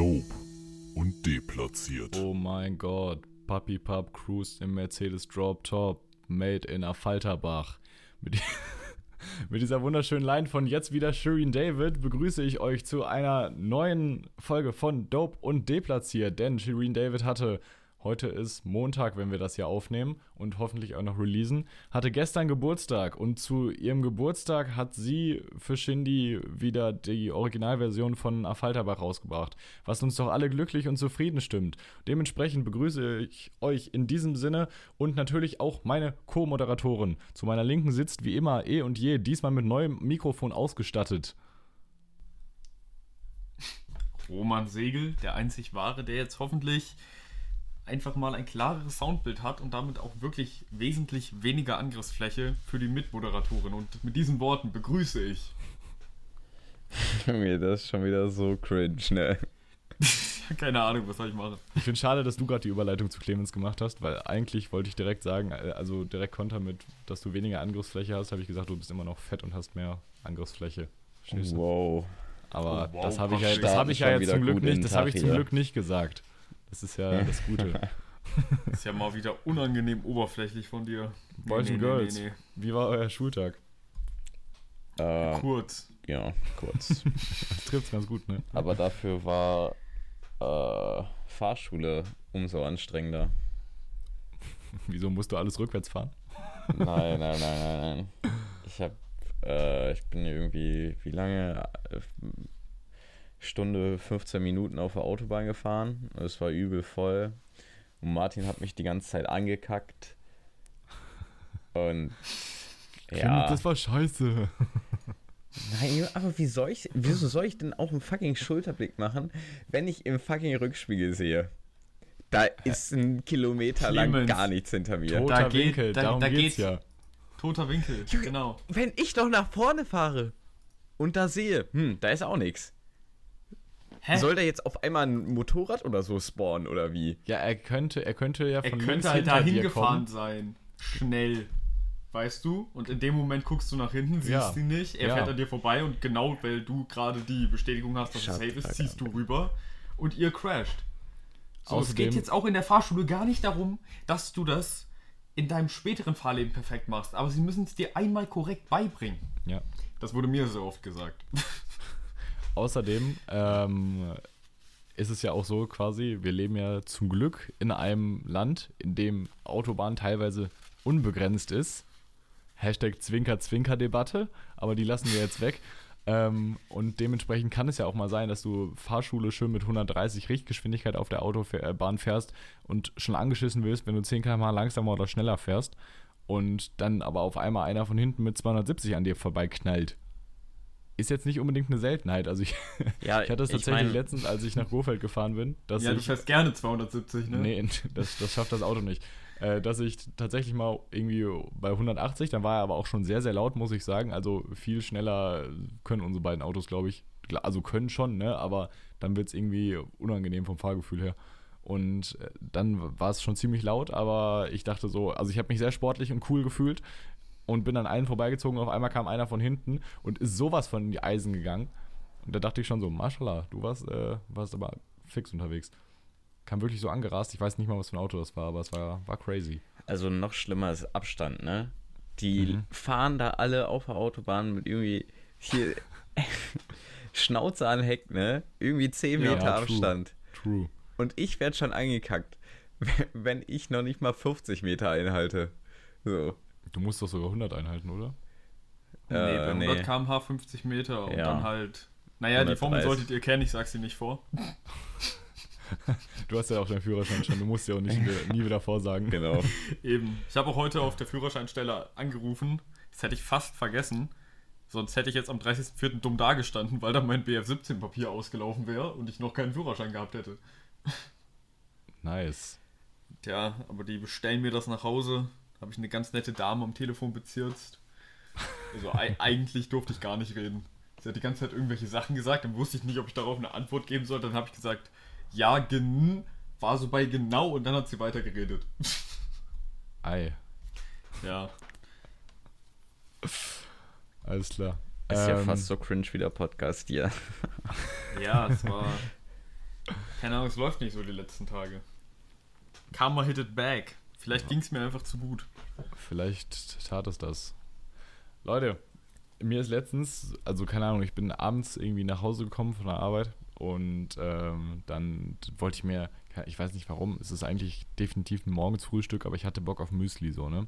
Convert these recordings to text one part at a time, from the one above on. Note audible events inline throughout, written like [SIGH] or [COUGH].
Dope und deplatziert. Oh mein Gott. Papi Pub cruised im Mercedes Drop Top. Made in Affalterbach. Mit, [LAUGHS] mit dieser wunderschönen Line von jetzt wieder Shireen David begrüße ich euch zu einer neuen Folge von Dope und Deplatziert. Denn Shireen David hatte, heute ist Montag, wenn wir das hier aufnehmen und hoffentlich auch noch releasen, hatte gestern Geburtstag. Und zu ihrem Geburtstag hat sie für Shindy wieder die Originalversion von Affalterbach rausgebracht. Was uns doch alle glücklich und zufrieden stimmt. Dementsprechend begrüße ich euch in diesem Sinne und natürlich auch meine Co-Moderatorin. Zu meiner Linken sitzt wie immer eh und je, diesmal mit neuem Mikrofon ausgestattet. Roman Segel, der einzig wahre, der jetzt hoffentlich einfach mal ein klareres Soundbild hat und damit auch wirklich wesentlich weniger Angriffsfläche für die Mitmoderatorin. Und mit diesen Worten begrüße ich. [LAUGHS] Junge, das ist schon wieder so cringe, ne? [LAUGHS] Keine Ahnung, was soll ich machen? Ich finde schade, dass du gerade die Überleitung zu Clemens gemacht hast, weil eigentlich wollte ich direkt sagen, äh, also direkt konter mit, dass du weniger Angriffsfläche hast, habe ich gesagt, du bist immer noch fett und hast mehr Angriffsfläche. Wow. Aber Oh, wow, das habe ich ja, das habe ich ja jetzt zum Glück nicht, das habe ich zum. Glück nicht gesagt. Das ist ja das Gute. [LAUGHS] Ist ja mal wieder unangenehm oberflächlich von dir. Boys nee, and nee, Girls. nee, nee. Wie war euer Schultag? Äh, Kurz. ja, kurz. [LAUGHS] Das trifft ganz gut, ne? Aber dafür war äh, Fahrschule umso anstrengender. [LAUGHS] Wieso musst du alles rückwärts fahren? Nein, nein, nein, nein, nein. Ich hab, äh, ich bin irgendwie, wie lange? Stunde 15 Minuten auf der Autobahn gefahren. Es war übel voll. Und Martin hat mich die ganze Zeit angekackt. Und [LAUGHS] ja. Das war scheiße. [LAUGHS] Nein, aber wie soll ich, wieso soll ich denn auch einen fucking Schulterblick machen, wenn ich im fucking Rückspiegel sehe? Da ist ein Kilometer lang Clemens. gar nichts hinter mir. Toter Da geht- Winkel, da- darum da geht's geht's. ja. Toter Winkel, genau. Wenn ich doch nach vorne fahre und da sehe, hm, da ist auch nichts. Hä? Soll da jetzt auf einmal ein Motorrad oder so spawnen oder wie? Ja, er könnte, er könnte ja er von links könnte halt hinter da dir hingefahren kommen. sein. Schnell. Weißt du? Und in dem Moment guckst du nach hinten, siehst Ja. ihn nicht. Er Ja. fährt an dir vorbei und genau, weil du gerade die Bestätigung hast, dass Shut es safe ist, ziehst du rüber und ihr crasht. So, es geht jetzt auch in der Fahrschule gar nicht darum, dass du das in deinem späteren Fahrleben perfekt machst, aber sie müssen es dir einmal korrekt beibringen. Ja. Das wurde mir so oft gesagt. [LAUGHS] Außerdem ähm, ist es ja auch so quasi, wir leben ja zum Glück in einem Land, in dem Autobahn teilweise unbegrenzt ist. Hashtag Zwinker-Zwinker-Debatte, aber die lassen wir jetzt weg. Ähm, und dementsprechend kann es ja auch mal sein, dass du Fahrschule schön mit 130 Richtgeschwindigkeit auf der Autobahn fährst und schon angeschissen wirst, wenn du 10 km langsamer oder schneller fährst und dann aber auf einmal einer von hinten mit 270 an dir vorbeiknallt. Ist jetzt nicht unbedingt eine Seltenheit. Also ich, [LAUGHS] Ja, ich hatte es ich tatsächlich mein- letztens, als ich nach Gofeld gefahren bin, dass ja, du ich fährst gerne 270, ne? Nee, [LAUGHS] das, das schafft das Auto nicht. Äh, dass ich tatsächlich mal irgendwie bei 180, dann war er aber auch schon sehr, sehr laut, muss ich sagen. Also viel schneller können unsere beiden Autos, glaube ich. Also können schon, ne? Aber dann wird es irgendwie unangenehm vom Fahrgefühl her. Und äh, dann war es schon ziemlich laut, aber ich dachte so, also ich habe mich sehr sportlich und cool gefühlt und bin an allen vorbeigezogen. Auf einmal kam einer von hinten und ist sowas von in die Eisen gegangen. Und da dachte ich schon so, Mashallah, du warst, äh, warst aber fix unterwegs kam wirklich so angerast. Ich weiß nicht mal, was für ein Auto das war, aber es war, war crazy. Also noch schlimmer ist Abstand, ne? Die Mhm. fahren da alle auf der Autobahn mit irgendwie hier [LAUGHS] Schnauze an Heck, ne? Irgendwie 10 Ja, Meter true. Abstand. True. Und ich werde schon angekackt, [LAUGHS] wenn ich noch nicht mal 50 Meter einhalte. So. Du musst doch sogar 100 einhalten, oder? Nee, Äh, bei 100 nee. km/h 50 Meter und Ja. dann halt. Naja, die 130. Formel solltet ihr kennen, ich sag's dir nicht vor. [LAUGHS] Du hast ja auch deinen Führerschein schon, du musst ja auch nicht wieder, nie wieder vorsagen. Genau. [LAUGHS] Eben. Ich habe auch heute auf der Führerscheinstelle angerufen. Das hätte ich fast vergessen. Sonst hätte ich jetzt am 30.04. dumm dagestanden, weil dann mein BF17-Papier ausgelaufen wäre und ich noch keinen Führerschein gehabt hätte. Nice. Tja, aber die bestellen mir das nach Hause. Habe ich eine ganz nette Dame am Telefon bezirzt. Also ei- [LAUGHS] eigentlich durfte ich gar nicht reden. Sie hat die ganze Zeit irgendwelche Sachen gesagt, dann wusste ich nicht, ob ich darauf eine Antwort geben soll. Dann habe ich gesagt, ja, gen, war so bei genau und dann hat sie weitergeredet. Ei. Ja. Alles klar. Ist ja Ähm, fast so cringe wie der Podcast hier. [LAUGHS] Ja, es war. Keine Ahnung, es läuft nicht so die letzten Tage. Karma hit it back. Vielleicht ging es mir einfach zu gut. Vielleicht tat es das. Leute, mir ist letztens, also keine Ahnung, ich bin abends irgendwie nach Hause gekommen von der Arbeit und ähm, dann wollte ich mir, ich weiß nicht warum, es ist eigentlich definitiv ein Morgensfrühstück, aber ich hatte Bock auf Müsli so, ne?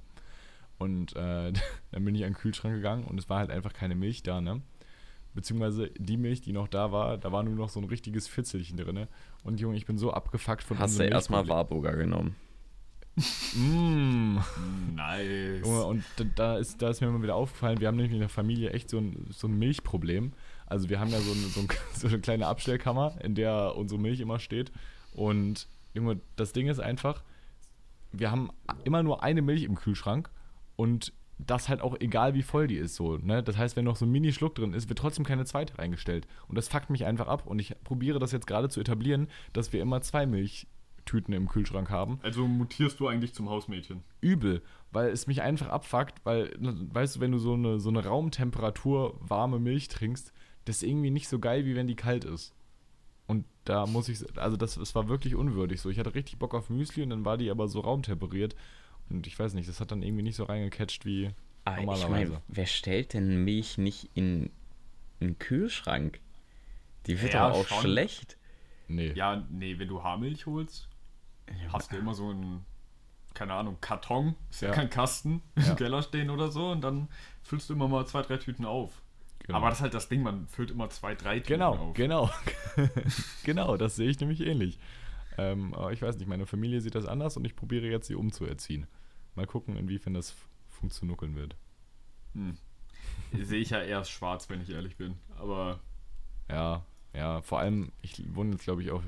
Und äh, [LAUGHS] dann bin ich an den Kühlschrank gegangen und es war halt einfach keine Milch da, ne? Beziehungsweise die Milch, die noch da war, da war nur noch so ein richtiges Fitzelchen drin. Und Junge, ich bin so abgefuckt von Hast du erstmal Warburger genommen? Mmh. Nice. Junge, und da, ist, da ist mir immer wieder aufgefallen, wir haben nämlich in der Familie echt so ein, so ein Milchproblem. Also wir haben ja so eine, so, ein, [LAUGHS] so eine kleine Abstellkammer, in der unsere Milch immer steht. Und Junge, das Ding ist einfach, wir haben immer nur eine Milch im Kühlschrank und das halt auch egal wie voll die ist so, ne? Das heißt, wenn noch so ein Mini-Schluck drin ist, wird trotzdem keine zweite reingestellt. Und das fuckt mich einfach ab und ich probiere das jetzt gerade zu etablieren, dass wir immer zwei Milchtüten im Kühlschrank haben. Also mutierst du eigentlich zum Hausmädchen? Übel, weil es mich einfach abfuckt, weil, weißt du, wenn du so eine, so eine Raumtemperatur warme Milch trinkst, das ist irgendwie nicht so geil, wie wenn die kalt ist. Und da muss ich, also das, das war wirklich unwürdig so. Ich hatte richtig Bock auf Müsli und dann war die aber so raumtemperiert. Und ich weiß nicht, das hat dann irgendwie nicht so reingecatcht wie Ah, ich normalerweise. meine, wer stellt denn Milch nicht in einen Kühlschrank? Die wird Ja, aber auch schon. schlecht. nee. Ja, nee, wenn du Haarmilch holst, hast du immer so einen, keine Ahnung, Karton, ist ja, Ja. kein Kasten, Ja. im Keller stehen oder so und dann füllst du immer mal zwei, drei Tüten auf. Genau. Aber das ist halt das Ding, man füllt immer zwei, drei Tüten Genau, auf. genau. [LAUGHS] genau, das sehe ich nämlich ähnlich. Ähm, aber ich weiß nicht, meine Familie sieht das anders und ich probiere jetzt, sie umzuerziehen. Mal gucken, inwiefern das funktionieren wird. Hm. [LAUGHS] Sehe ich ja erst schwarz, wenn ich ehrlich bin. Aber Ja, ja, vor allem, ich wohne jetzt, glaube ich, auch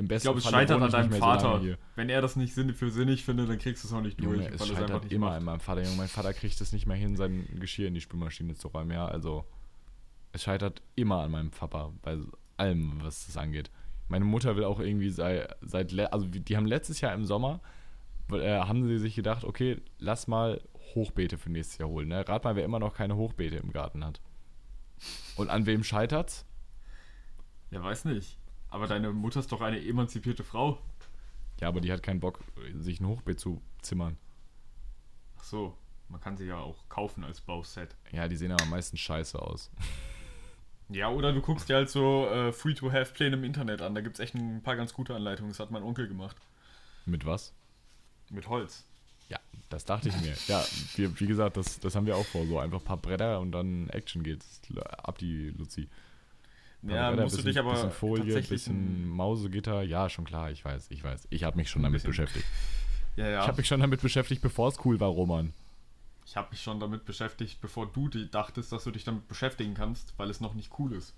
im ich besten glaube, es Falle scheitert an ich deinem so Vater. hier. wenn er das nicht für sinnig findet, dann kriegst du es auch nicht durch. Junge, es er es scheitert nicht immer macht. an meinem Vater. Junge, mein Vater kriegt es nicht mehr hin, sein Geschirr in die Spülmaschine zu räumen. Ja, also es scheitert immer an meinem Papa bei allem, was das angeht. Meine Mutter will auch irgendwie sei, seit, le- also die haben letztes Jahr im Sommer, äh, haben sie sich gedacht, okay, lass mal Hochbeete für nächstes Jahr holen. Ne? Rat mal, wer immer noch keine Hochbeete im Garten hat. Und an wem scheitert's? Ja, weiß nicht. Aber deine Mutter ist doch eine emanzipierte Frau. Ja, aber die hat keinen Bock, sich ein Hochbeet zu zimmern. Ach so, man kann sie ja auch kaufen als Bauset. Ja, die sehen aber meistens scheiße aus. [LAUGHS] Ja, oder du guckst dir halt so äh, Free-to-Have-Pläne im Internet an. Da gibt es echt ein paar ganz gute Anleitungen. Das hat mein Onkel gemacht. Mit was? Mit Holz. Ja, das dachte ich mir. Ja, wir, wie gesagt, das, das haben wir auch vor. So einfach ein paar Bretter und dann Action geht's. Ab die Luzi. Ja, musst du dich aber bisschen Folie, bisschen Mausegitter. Ja, schon klar, ich weiß, ich weiß. Ich habe mich schon damit bisschen. beschäftigt. Ja, ja. Ich habe mich schon damit beschäftigt, bevor es cool war, Roman. Ich habe mich schon damit beschäftigt, bevor du die dachtest, dass du dich damit beschäftigen kannst, weil es noch nicht cool ist.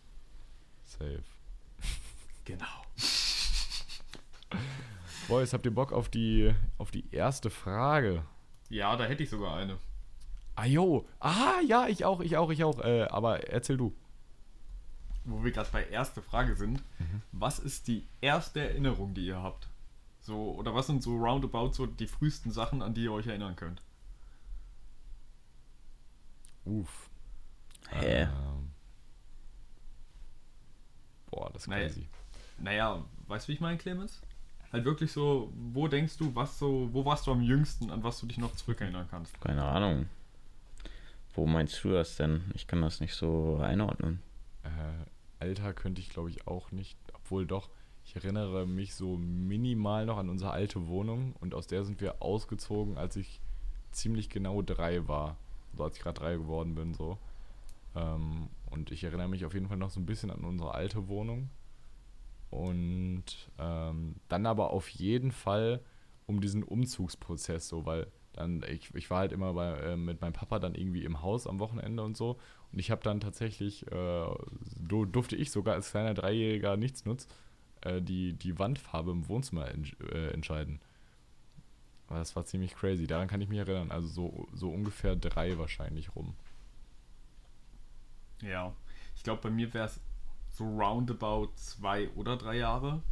Safe. [LAUGHS] Genau. [LAUGHS] Boys, habt ihr Bock auf die, auf die erste Frage? Ja, da hätte ich sogar eine. Ah, jo. Ah, ja, ich auch, ich auch, ich auch. Äh, aber erzähl du. Wo wir gerade bei erste Frage sind. Was ist die erste Erinnerung, die ihr habt? So, oder was sind so roundabout so die frühesten Sachen, an die ihr euch erinnern könnt? Uff. Hä? Ähm, boah, das ist Naja. crazy. Naja, weißt du, wie ich meine, Clemens? Halt wirklich so, wo denkst du, was so, wo warst du am jüngsten, an was du dich noch zurückerinnern kannst? Keine Ahnung. Wo meinst du das denn? Ich kann das nicht so einordnen. Äh, Alter könnte ich glaube ich auch nicht, obwohl doch, ich erinnere mich so minimal noch an unsere alte Wohnung und aus der sind wir ausgezogen, als ich ziemlich genau drei war. So als ich gerade drei geworden bin, so. Ähm, und ich erinnere mich auf jeden Fall noch so ein bisschen an unsere alte Wohnung. Und ähm, dann aber auf jeden Fall um diesen Umzugsprozess, so, weil dann, ich, ich war halt immer bei, äh, mit meinem Papa dann irgendwie im Haus am Wochenende und so. Und ich habe dann tatsächlich, äh, du, durfte ich sogar als kleiner Dreijähriger Nichtsnutz äh, die, die Wandfarbe im Wohnzimmer entsch äh, entscheiden. Aber das war ziemlich crazy. Daran kann ich mich erinnern. Also so, so ungefähr drei wahrscheinlich rum. Ja. Ich glaube, bei mir wäre es so roundabout zwei oder drei Jahre.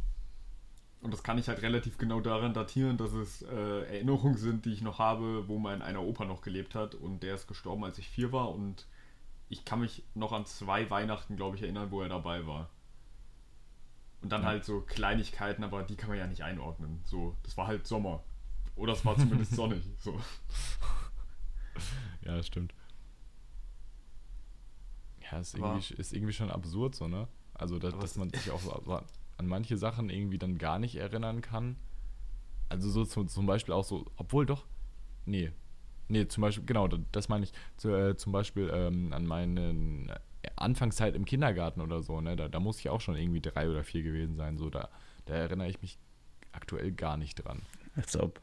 Und das kann ich halt relativ genau daran datieren, dass es äh, Erinnerungen sind, die ich noch habe, wo mein einer Opa noch gelebt hat und der ist gestorben, als ich vier war und ich kann mich noch an zwei Weihnachten, glaube ich, erinnern, wo er dabei war. Und dann Ja. halt so Kleinigkeiten, aber die kann man ja nicht einordnen. So, das war halt Sommer. Oder es war zumindest [LAUGHS] sonnig. So. Ja, das stimmt. Ja, ist irgendwie, ist irgendwie schon absurd so, ne? Also, dass, Aber dass man sich auch [LAUGHS] so an manche Sachen irgendwie dann gar nicht erinnern kann. Also so zum, zum Beispiel auch so, obwohl doch, nee. Nee, zum Beispiel, genau, da- das meine ich, zu, äh, zum Beispiel ähm, an meine Anfangszeit im Kindergarten oder so, ne? Da, da muss ich auch schon irgendwie drei oder vier gewesen sein, so, da, da erinnere ich mich aktuell gar nicht dran. Als ob.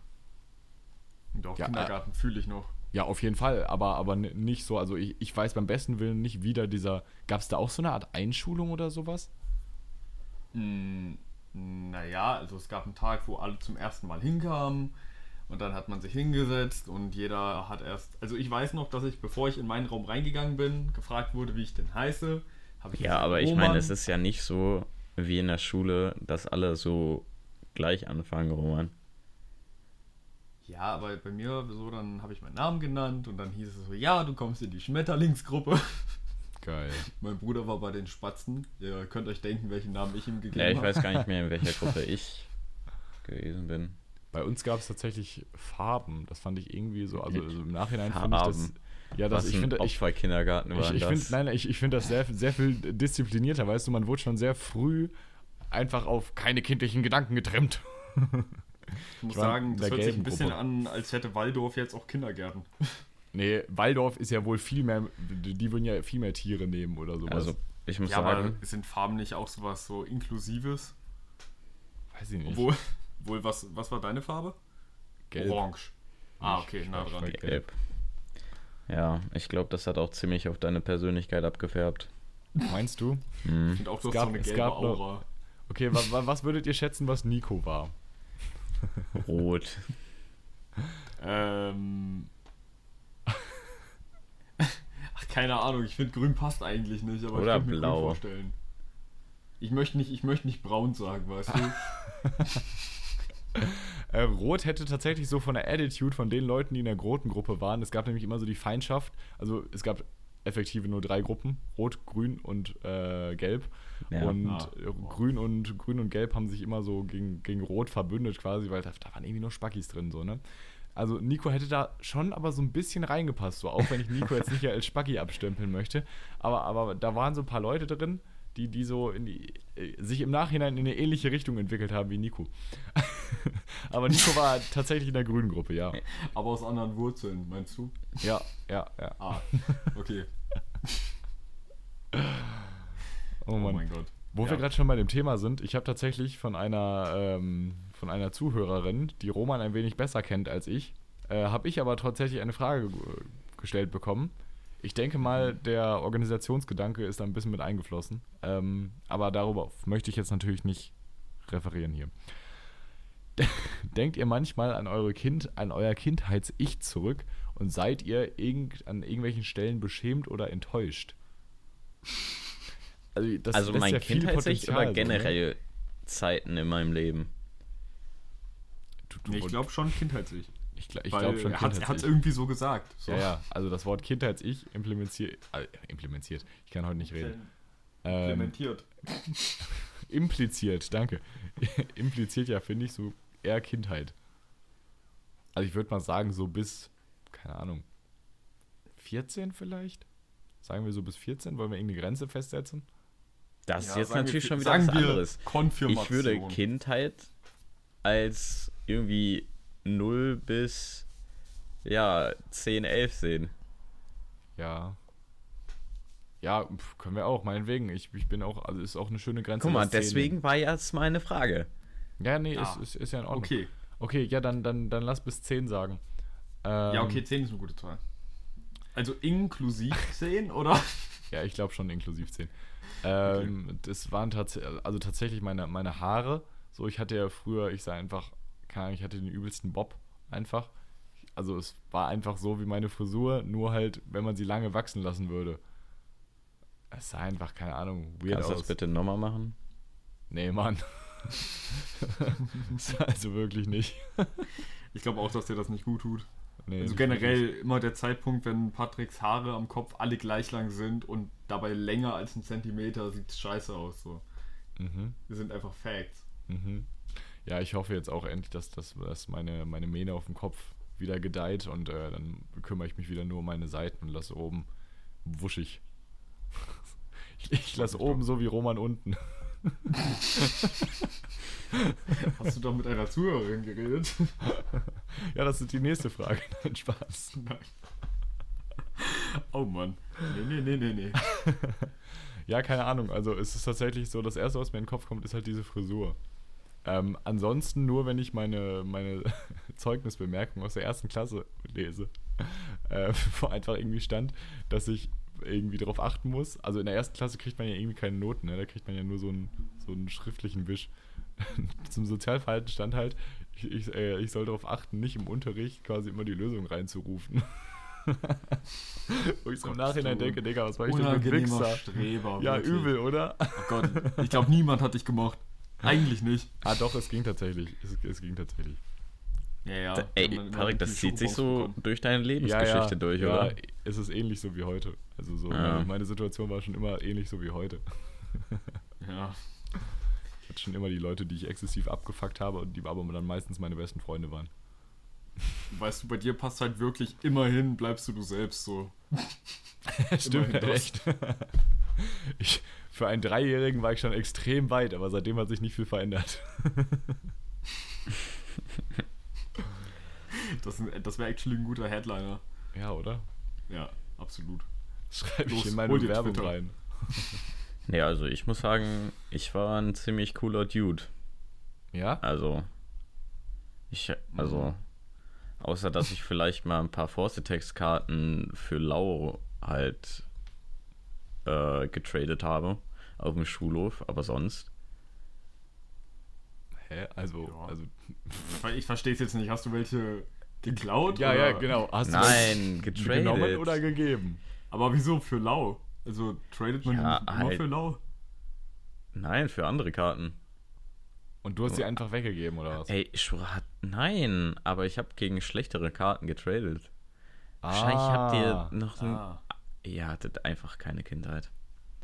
Doch, Ja, äh, Kindergarten fühle ich noch. Ja, auf jeden Fall, aber, aber nicht so. Also ich, ich weiß beim besten Willen nicht wieder dieser. Gab es da auch so eine Art Einschulung oder sowas? Hm, naja, also es gab einen Tag, wo alle zum ersten Mal hinkamen und dann hat man sich hingesetzt und jeder hat erst, also ich weiß noch, dass ich, bevor ich in meinen Raum reingegangen bin, gefragt wurde, wie ich denn heiße. Ich Ja, gesagt, aber ich meine, es ist ja nicht so wie in der Schule, dass alle so gleich anfangen, Roman. Ja, aber bei mir so, dann habe ich meinen Namen genannt und dann hieß es so, ja, du kommst in die Schmetterlingsgruppe. [LAUGHS] Geil. mein Bruder war bei den Spatzen. Ihr könnt euch denken, welchen Namen ich ihm gegeben Ja, ich habe. weiß gar nicht mehr, in welcher [LAUGHS] Gruppe ich gewesen bin. Bei uns gab es tatsächlich Farben. Das fand ich irgendwie so. Also, also im Nachhinein finde ich das. Farben. Ja, das, Was ich ein finde. Ich, Opferkindergarten war ich, ich das. finde nein, nein, ich, ich find das sehr, sehr viel disziplinierter, weißt du, man wurde schon sehr früh einfach auf keine kindlichen Gedanken getrimmt. Ich muss Ich sagen, das hört sich ein bisschen Gruppe. an, als hätte Waldorf jetzt auch Kindergärten. Nee, Waldorf ist ja wohl viel mehr, die würden ja viel mehr Tiere nehmen oder sowas. Also, ich muss Ja, aber sagen, sind Farben nicht auch sowas so Inklusives? weiß ich nicht. Obwohl, obwohl was, was war deine Farbe? Gelb. Orange. Ah, okay, ich nah dran. gelb. Ja, ich glaube, das hat auch ziemlich auf deine Persönlichkeit abgefärbt. Meinst du? Hm. Ich finde auch, du Es hast gab- so eine gelbe noch- Aura. Okay, wa, wa, was würdet ihr schätzen, was Nico war? Rot. Ähm. Ach, keine Ahnung, ich finde grün passt eigentlich nicht, aber Oder ich könnte mir blau. grün vorstellen. Ich möchte nicht, ich möchte nicht braun sagen, weißt du? [LAUGHS] Äh, Rot hätte tatsächlich so von der Attitude von den Leuten, die in der roten Gruppe waren. Es gab nämlich immer so die Feindschaft. Also es gab effektive nur drei Gruppen: Rot, Grün und äh, Gelb. Ja. und Ah. äh, Grün und Grün und Gelb haben sich immer so gegen, gegen Rot verbündet quasi, weil da, da waren irgendwie nur Spackis drin so ne. Also Nico hätte da schon aber so ein bisschen reingepasst, so auch wenn ich Nico jetzt nicht als Spacki abstempeln möchte, aber aber da waren so ein paar Leute drin, die die so in die, äh, sich im Nachhinein in eine ähnliche Richtung entwickelt haben wie Nico. [LAUGHS] aber Nico war [LAUGHS] tatsächlich in der grünen Gruppe, ja. aber aus anderen Wurzeln, meinst du? Ja, ja, ja. Ah, okay. [LAUGHS] Oh Oh mein Gott. Wo Ja. wir gerade schon bei dem Thema sind, ich habe tatsächlich von einer, ähm, von einer Zuhörerin, die Roman ein wenig besser kennt als ich, äh, habe ich aber tatsächlich eine Frage ge- gestellt bekommen. Ich denke mal, Mhm. der Organisationsgedanke ist da ein bisschen mit eingeflossen. Ähm, aber darüber möchte ich jetzt natürlich nicht referieren hier. [LAUGHS] Denkt ihr manchmal an eure Kind, an euer Kindheits-Ich zurück und seid ihr irgend, an irgendwelchen Stellen beschämt oder enttäuscht? Also, das also mein ja Kindheits-Ich oder so, ne? generell Zeiten in meinem Leben? Du, du, Nee, ich glaube schon Kindheits-Ich. Ich, ich glaube schon er hat es irgendwie so gesagt. So. Ja, ja, also das Wort Kindheits-Ich implementiert, äh, implementiert, ich kann heute nicht reden. Ähm, Implementiert. [LAUGHS] impliziert, danke. [LAUGHS] impliziert ja, finde ich, so eher Kindheit. Also ich würde mal sagen, so bis, keine Ahnung, 14 vielleicht? Sagen wir so bis 14? Wollen wir irgendeine Grenze festsetzen? Das ist Ja, jetzt sagen natürlich wir, schon wieder sagen was wir anderes. Konfirmation. Ich würde Kindheit als irgendwie 0 bis ja, 10, 11 sehen. Ja. Ja, pf, können wir auch, meinetwegen. Ich, ich bin auch, also ist auch eine schöne Grenze. Guck mal, das 10 deswegen war jetzt meine Frage. Ja, nee, Ah, ist, ist, ist ja in Ordnung. Okay. Okay, ja, dann, dann, dann lass bis 10 sagen. Ähm, Ja, okay, 10 ist eine gute Zahl. Also inklusiv [LAUGHS] 10, oder? Ja, ich glaube schon inklusiv 10. Ähm, Das waren tatsächlich, also tatsächlich meine, meine Haare. So, ich hatte ja früher, ich sah einfach, keine Ahnung, ich hatte den übelsten Bob einfach. Also es war einfach so wie meine Frisur, nur halt, wenn man sie lange wachsen lassen würde. Es sah einfach, keine Ahnung, weird Kannst du aus. das bitte nochmal machen? Nee, Mann. [LAUGHS] also wirklich nicht. Ich glaube auch, dass dir das nicht gut tut. Nee, Also generell immer der Zeitpunkt, wenn Patricks Haare am Kopf alle gleich lang sind und dabei länger als ein Zentimeter, sieht scheiße aus. So. Mhm. Die sind einfach Facts. Mhm. Ja, ich hoffe jetzt auch endlich, dass, dass, dass meine, meine Mähne auf dem Kopf wieder gedeiht und äh, dann kümmere ich mich wieder nur um meine Seiten und lasse oben wuschig. [LAUGHS] Ich, ich lasse oben so wie Roman unten. [LAUGHS] Hast du doch mit einer Zuhörerin geredet? [LAUGHS] Ja, das ist die nächste Frage. Nein, Spaß. Nein. Oh Mann. Nee, nee, nee, nee, nee. Ja, keine Ahnung. Also es ist tatsächlich so, das Erste, was mir in den Kopf kommt, ist halt diese Frisur. Ähm, ansonsten nur, wenn ich meine, meine [LAUGHS] Zeugnisbemerkung aus der ersten Klasse lese, [LAUGHS] äh, wo einfach irgendwie stand, dass ich irgendwie darauf achten muss. Also in der ersten Klasse kriegt man ja irgendwie keine Noten, ne? da kriegt man ja nur so einen, so einen schriftlichen Wisch. [LAUGHS] Zum Sozialverhalten stand halt, ich, ich, äh, ich soll darauf achten, nicht im Unterricht quasi immer die Lösung reinzurufen. Wo ich so im Nachhinein denke, Digga, was war ich denn für ein? Streber. Ja, wirklich. übel, oder? Oh Gott, ich glaube, niemand hat dich gemocht. Eigentlich nicht. Ah, doch, es ging tatsächlich. Es, es ging tatsächlich. Ja, ja. Da, ey, immer Parik, das zieht sich so durch deine Lebensgeschichte durch, ja, oder? Es ist ähnlich so wie heute. Also so, Ja. meine, meine Situation war schon immer ähnlich so wie heute. Ja. [LAUGHS] Ich hatte schon immer die Leute, die ich exzessiv abgefuckt habe und die aber dann meistens meine besten Freunde waren. [LAUGHS] Weißt du, bei dir passt halt wirklich immerhin, bleibst du du selbst so. [LAUGHS] Stimmt, echt. Ich, für einen Dreijährigen war ich schon extrem weit, aber seitdem hat sich nicht viel verändert. [LAUGHS] Das, das wäre actually ein guter Headliner. Ja, oder? Ja, absolut. Schreibe ich Los, in meine Bewerbung Twitter. rein. [LAUGHS] Nee, also ich muss sagen, ich war ein ziemlich cooler Dude. Ja? Also, ich, also, außer dass ich vielleicht mal ein paar Forcetex-Karten für Lau halt äh, getradet habe auf dem Schulhof, aber sonst. Hä? Also, Ja. also Ich verstehe es jetzt nicht. Hast du welche geklaut? ja, oder? ja, genau. Hast Nein, getradet. genommen oder gegeben? Aber wieso für lau? Also tradet man Ja, nicht immer halt. für lau? Nein, für andere Karten. Und du hast sie einfach weggegeben, oder was? Ey, ich schwör, hat- nein, aber ich habe gegen schlechtere Karten getradet. Wahrscheinlich habt Ah. ihr noch ein, Ah. Ihr hattet einfach keine Kindheit.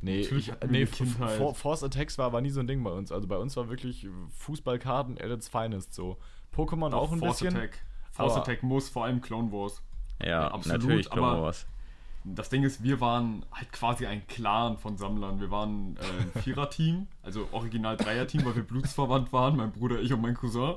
Nee, Natürlich ich, nee Kindheit. For- Force Attacks war aber nie so ein Ding bei uns. Also bei uns war wirklich Fußballkarten at its finest so. Pokémon Doch, auch ein Force bisschen. Attack. Force Attack muss, vor allem Clone Wars. Ja, Absolut, natürlich, Clone aber- Wars. Das Ding ist, wir waren halt quasi ein Clan von Sammlern. Wir waren äh, ein [LAUGHS] Vierer-Team, also original Dreier-Team, weil wir blutsverwandt waren, mein Bruder, ich und mein Cousin.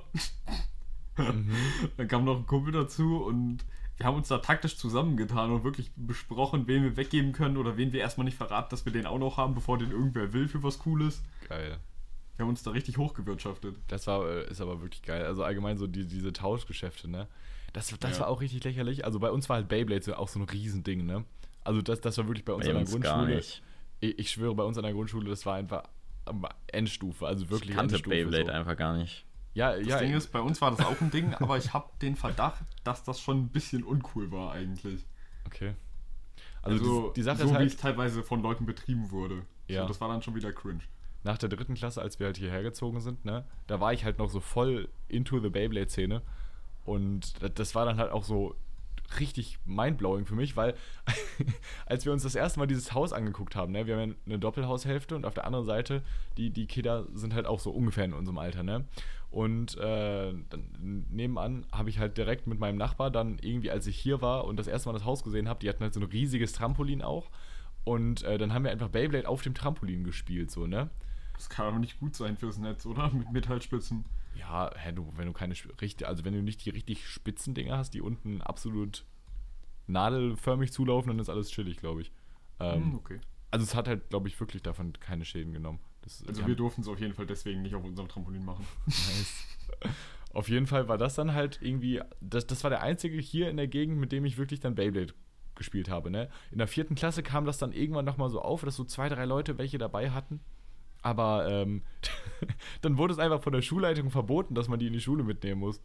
Mhm. Dann kam noch ein Kumpel dazu und wir haben uns da taktisch zusammengetan und wirklich besprochen, wen wir weggeben können oder wen wir erstmal nicht verraten, dass wir den auch noch haben, bevor den irgendwer will für was Cooles. Geil. Wir haben uns da richtig hochgewirtschaftet. Das war, äh, ist aber wirklich geil. Also allgemein so die, diese Tauschgeschäfte, ne? Das, das Ja. war auch richtig lächerlich. Also bei uns war halt Beyblade so auch so ein Riesending, ne? Also das, das war wirklich bei uns Bei an der uns gar Grundschule. nicht. Ich, ich schwöre, bei uns an der Grundschule, das war einfach Endstufe. Also wirklich Ich kannte Endstufe. Beyblade so. einfach gar nicht. Ja, Das ja. Ding ist, bei uns war das auch ein Ding, aber ich habe den Verdacht, dass das schon ein bisschen uncool war eigentlich. okay. Also, Also, die, die Sache so ist wie halt, es teilweise von Leuten betrieben wurde. Ja. So, das war dann schon wieder cringe. nach der dritten Klasse, als wir halt hierher gezogen sind, ne, da war ich halt noch so voll into the Beyblade-Szene. Und das- das war dann halt auch so richtig mindblowing für mich, weil [LAUGHS] als wir uns das erste Mal dieses Haus angeguckt haben, ne, wir haben ja eine Doppelhaushälfte und auf der anderen Seite, die, die Kinder sind halt auch so ungefähr in unserem Alter, ne? Und äh, dann nebenan habe ich halt direkt mit meinem Nachbar dann irgendwie, als ich hier war und das erste Mal das Haus gesehen habe, die hatten halt so ein riesiges Trampolin auch. Und äh, dann haben wir einfach Beyblade auf dem Trampolin gespielt, so, ne? Das kann aber nicht gut sein fürs Netz, oder? Mit Metallspitzen. Ja, hä, du, wenn du keine richtig, also wenn du nicht die richtig spitzen Dinger hast, die unten absolut nadelförmig zulaufen, dann ist alles chillig, glaube ich. Ähm, Hm, okay. Also es hat halt, glaube ich, wirklich davon keine Schäden genommen. Das, Also wir durften es auf jeden Fall deswegen nicht auf unserem Trampolin machen. Nice. [LAUGHS] Auf jeden Fall war das dann halt irgendwie, das, das war der einzige hier in der Gegend, mit dem ich wirklich dann Beyblade gespielt habe. Ne? In der vierten Klasse kam das dann irgendwann nochmal so auf, dass so zwei, drei Leute welche dabei hatten. Aber ähm, [LAUGHS] dann wurde es einfach von der Schulleitung verboten, dass man die in die Schule mitnehmen muss,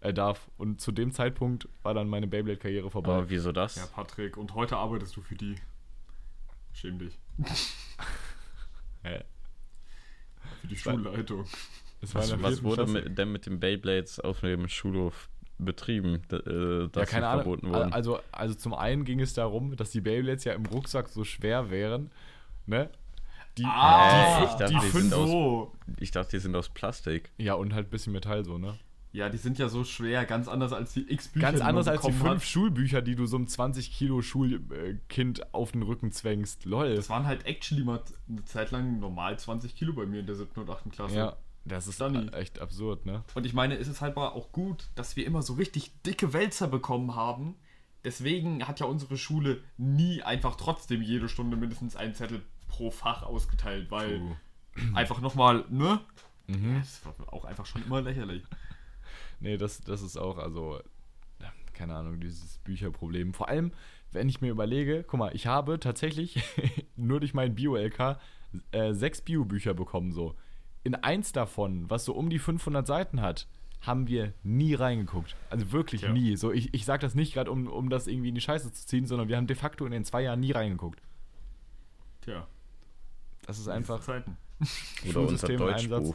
äh, darf. Und zu dem Zeitpunkt war dann meine Beyblade-Karriere vorbei. Aber wieso das? Ja, Patrick, und heute arbeitest du für die. Schäm dich. [LAUGHS] Hä? Für die Schulleitung. Es war in was was wurde mit, denn mit den Beyblades auf dem Schulhof betrieben, äh, dass ja, keine Ahnung. verboten wurden? Also, also zum einen ging es darum, dass die Beyblades ja im Rucksack so schwer wären, ne? Die, Ah, die, ich dachte, die die fünf. sind aus- so. Ich dachte, die sind aus Plastik. Ja, und halt ein bisschen Metall so, ne? Ja, die sind ja so schwer, ganz anders als die X-Bücher. Ganz die man anders als die fünf hat. Schulbücher, die du so einem 20 Kilo Schulkind auf den Rücken zwängst. Lol. Das waren halt actually mal eine Zeit lang normal 20 Kilo bei mir in der 7. und 8. Klasse. Ja, das ist Sunny. echt absurd, ne? Und ich meine, es ist halt mal auch gut, dass wir immer so richtig dicke Wälzer bekommen haben. Deswegen hat ja unsere Schule nie einfach trotzdem jede Stunde mindestens einen Zettel pro Fach ausgeteilt, weil True. einfach nochmal, ne? Mhm. Das war auch einfach schon immer lächerlich. Nee, das, das ist auch, also, keine Ahnung, dieses Bücherproblem. Vor allem, wenn ich mir überlege, guck mal, ich habe tatsächlich [LAUGHS] nur durch meinen Bio-LK äh, sechs Bio-Bücher bekommen, so. In eins davon, was so um die 500 Seiten hat, haben wir nie reingeguckt. Also wirklich Ja. nie. So, ich, ich sage das nicht gerade, um, um das irgendwie in die Scheiße zu ziehen, sondern wir haben de facto in den zwei Jahren nie reingeguckt. Tja, Das ist einfach. [LAUGHS] Oder unser im Einsatz.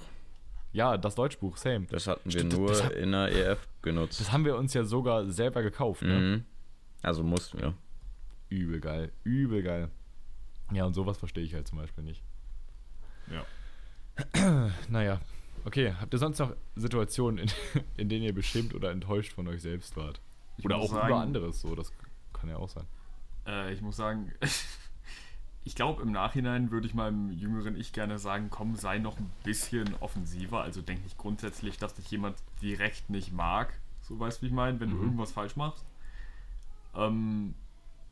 Ja, das Deutschbuch, same. Das hatten wir Stimmt, nur das hat- in der EF genutzt. Das haben wir uns ja sogar selber gekauft, ne? mhm. Also mussten wir. Übel geil, übel geil. Ja, und sowas verstehe ich halt zum Beispiel nicht. Ja. [CLEARS THROAT] Naja, okay. Habt ihr sonst noch Situationen, in, [LAUGHS] in denen ihr beschämt oder enttäuscht von euch selbst wart? Ich oder auch sagen- über anderes, so, das kann ja auch sein. Äh, ich muss sagen, [LAUGHS] ich glaube, im Nachhinein würde ich meinem jüngeren Ich gerne sagen, komm, sei noch ein bisschen offensiver. Also denk nicht grundsätzlich, dass dich jemand direkt nicht mag. So weißt du, wie ich meine, wenn du Mhm. irgendwas falsch machst. Ähm,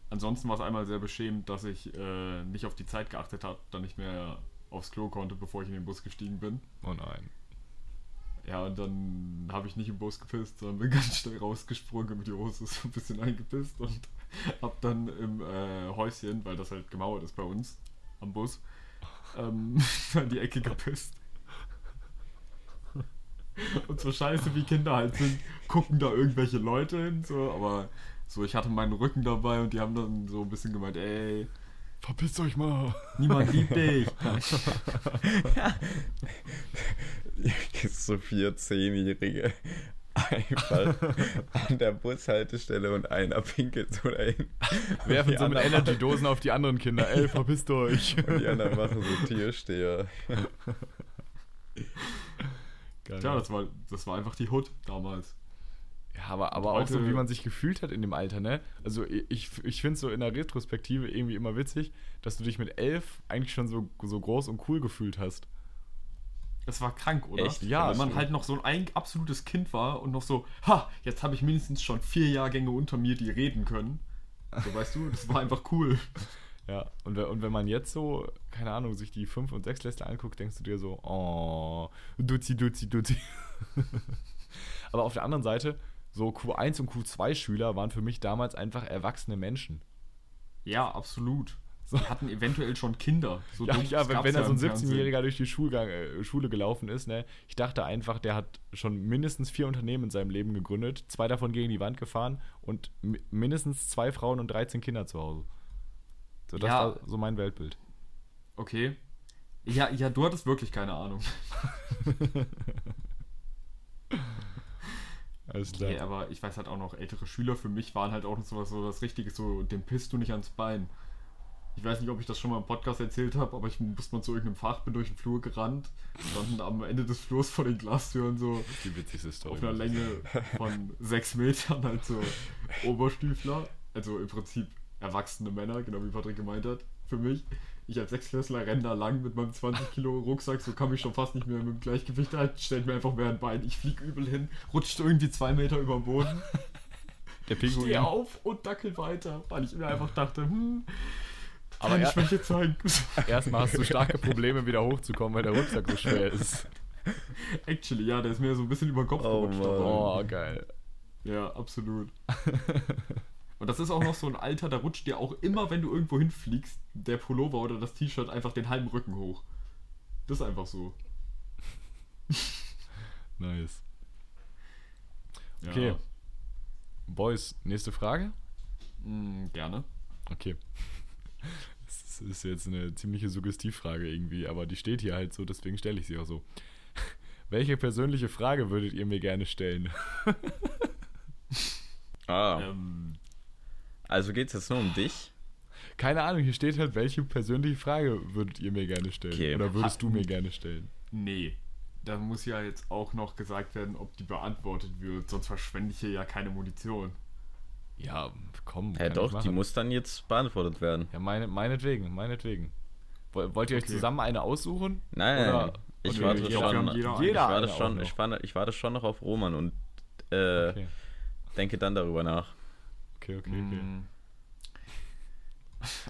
ansonsten war es einmal sehr beschämend, dass ich äh, nicht auf die Zeit geachtet habe, dann nicht mehr aufs Klo konnte, bevor ich in den Bus gestiegen bin. Oh nein. Ja, und dann habe ich nicht im Bus gepisst, sondern bin [LAUGHS] ganz schnell rausgesprungen und die Hose so ein bisschen eingepisst und [LAUGHS] hab dann im äh, Häuschen, weil das halt gemauert ist bei uns am Bus, ähm, [LAUGHS] an die Ecke gepisst. Und so scheiße wie Kinder halt sind, gucken da irgendwelche Leute hin, so, aber so, ich hatte meinen Rücken dabei und die haben dann so ein bisschen gemeint, ey, Verpisst euch mal. niemand liebt [LAUGHS] dich. Jetzt so vier Zehnjährige einfach an der Bushaltestelle und einer pinkelt so dahin. Werfen Die so mit Energy-Dosen auf die anderen Kinder. [LAUGHS] Ey, verpisst euch. Und die anderen machen so Tiersteher. Geil. Tja, das war, das war einfach die Hood damals. Ja, aber, aber auch so, wie man sich gefühlt hat in dem Alter, ne? Also ich, ich finde es so in der Retrospektive irgendwie immer witzig, dass du dich mit elf eigentlich schon so, so groß und cool gefühlt hast. Das war krank, oder? Echt? Ja, Weil man so. halt noch so ein, absolutes Kind war und noch so, ha, jetzt habe ich mindestens schon vier Jahrgänge unter mir, die reden können. So, weißt du, das war einfach cool. [LAUGHS] Ja, und, und wenn man jetzt so, keine Ahnung, sich die 5- und 6 anguckt, denkst du dir so, oh, duzi, duzi, duzi. [LAUGHS] aber auf der anderen Seite, so Q1 und Q2-Schüler waren für mich damals einfach erwachsene Menschen. Ja, absolut. So. Hatten eventuell schon Kinder. So Ja, ja wenn, wenn da so ein im Fernsehen. 17-Jähriger durch die Schulgang, äh, Schule gelaufen ist, ne, ich dachte einfach, der hat schon mindestens vier Unternehmen in seinem Leben gegründet, zwei davon gegen die Wand gefahren und mi- mindestens zwei Frauen und 13 Kinder zu Hause. So, das Ja. war so mein Weltbild. Okay. Ja, ja, du hattest wirklich keine Ahnung. [LAUGHS] Alles klar. Nee, aber ich weiß halt auch noch, ältere Schüler für mich waren halt auch noch sowas, so das Richtige, so, dem pisst du nicht ans Bein. Ich weiß nicht, ob ich das schon mal im Podcast erzählt habe, aber ich musste mal zu irgendeinem Fach, bin durch den Flur gerannt, standen am Ende des Flurs vor den Glastüren so Die witzigste Story. auf einer Länge von sechs Metern halt so Oberstüfler, also im Prinzip erwachsene Männer, genau wie Patrick gemeint hat, für mich. Ich als Sechsklässler renne da lang mit meinem 20 Kilo Rucksack, so kann mich schon fast nicht mehr mit dem Gleichgewicht halten, stellt mir einfach mehr ein Bein, ich flieg übel hin, rutscht irgendwie zwei Meter über den Boden, Der Pinguin. stehe auf und dackel weiter, weil ich mir einfach dachte, hm, Aber keine er- Schwäche zeigen. [LAUGHS] Erstmal hast du starke Probleme, wieder hochzukommen, weil der Rucksack so schwer ist. [LAUGHS] Actually, ja, der ist mir so ein bisschen über den Kopf Oh, gerutscht. Oh, geil. Ja, absolut. [LAUGHS] Und das ist auch noch so ein Alter, da rutscht dir auch immer, wenn du irgendwo hinfliegst, der Pullover oder das T-Shirt einfach den halben Rücken hoch. Das ist einfach so. Nice. Ja. Okay. Boys, nächste Frage? Mm, gerne. Okay. Das ist jetzt eine ziemliche Suggestivfrage irgendwie, aber die steht hier halt so, deswegen stelle ich sie auch so. [LAUGHS] Welche persönliche Frage würdet ihr mir gerne stellen? [LAUGHS] Ah, Ähm, also geht's jetzt nur um dich? Keine Ahnung, hier steht halt, welche persönliche Frage würdet ihr mir gerne stellen? Okay. Oder würdest du mir gerne stellen? Nee. Da muss ja jetzt auch noch gesagt werden, ob die beantwortet wird, sonst verschwende ich hier ja keine Munition. Ja, komm. Ja, kann ich doch, die muss dann jetzt beantwortet werden. Ja, meine, meinetwegen, meinetwegen. Woll- Wollt ihr euch Okay. zusammen eine aussuchen? Nein, Oder- nein, ich oder warte jeder- schon. jeder ich warte schon, noch. ich warte, ich warte schon noch auf Roman und äh, Okay, denke dann darüber nach. okay, okay. okay. Hm.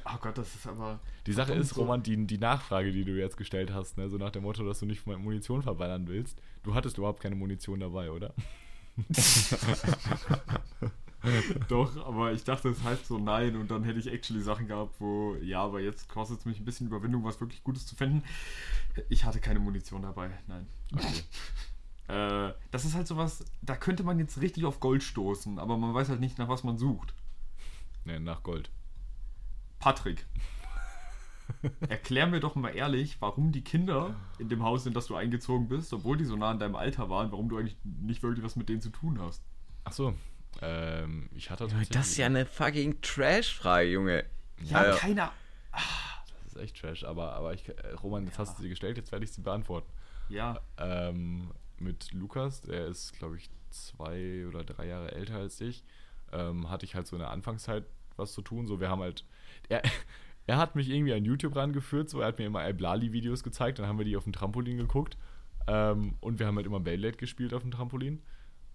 Oh Gott, das ist aber. Die Sache ist, so- Roman, die, die Nachfrage, die du jetzt gestellt hast, ne, so nach dem Motto, dass du nicht Munition verballern willst, du hattest überhaupt keine Munition dabei, oder? [LAUGHS] [LAUGHS] [LAUGHS] Doch, aber ich dachte, es heißt so nein und dann hätte ich actually Sachen gehabt, wo, ja, aber jetzt kostet es mich ein bisschen Überwindung, was wirklich Gutes zu finden. Ich hatte keine Munition dabei, nein. Okay. [LAUGHS] Äh, das ist halt sowas, da könnte man jetzt richtig auf Gold stoßen, aber man weiß halt nicht, nach was man sucht. ne, nach Gold. Patrick, [LAUGHS] erklär mir doch mal ehrlich, warum die Kinder in dem Haus, in das du eingezogen bist, obwohl die so nah an deinem Alter waren, warum du eigentlich nicht wirklich was mit denen zu tun hast. Ach so. Ähm, ich hatte Junge, das ist ja eine fucking Trash-Frage, Junge. Ja, Ja, ja. keiner. Das ist echt trash, aber, aber ich, äh, Roman, jetzt hast du sie gestellt, jetzt werde ich sie beantworten. Ja, Ähm, mit Lukas, der ist, glaube ich, zwei oder drei Jahre älter als ich, ähm, hatte ich halt so in der Anfangszeit was zu tun. So, wir haben halt. [LAUGHS] Er, er hat mich irgendwie an YouTube rangeführt, so er hat mir immer Iblali-Videos gezeigt, dann haben wir die auf dem Trampolin geguckt. Ähm, und wir haben halt immer Beyblade gespielt auf dem Trampolin.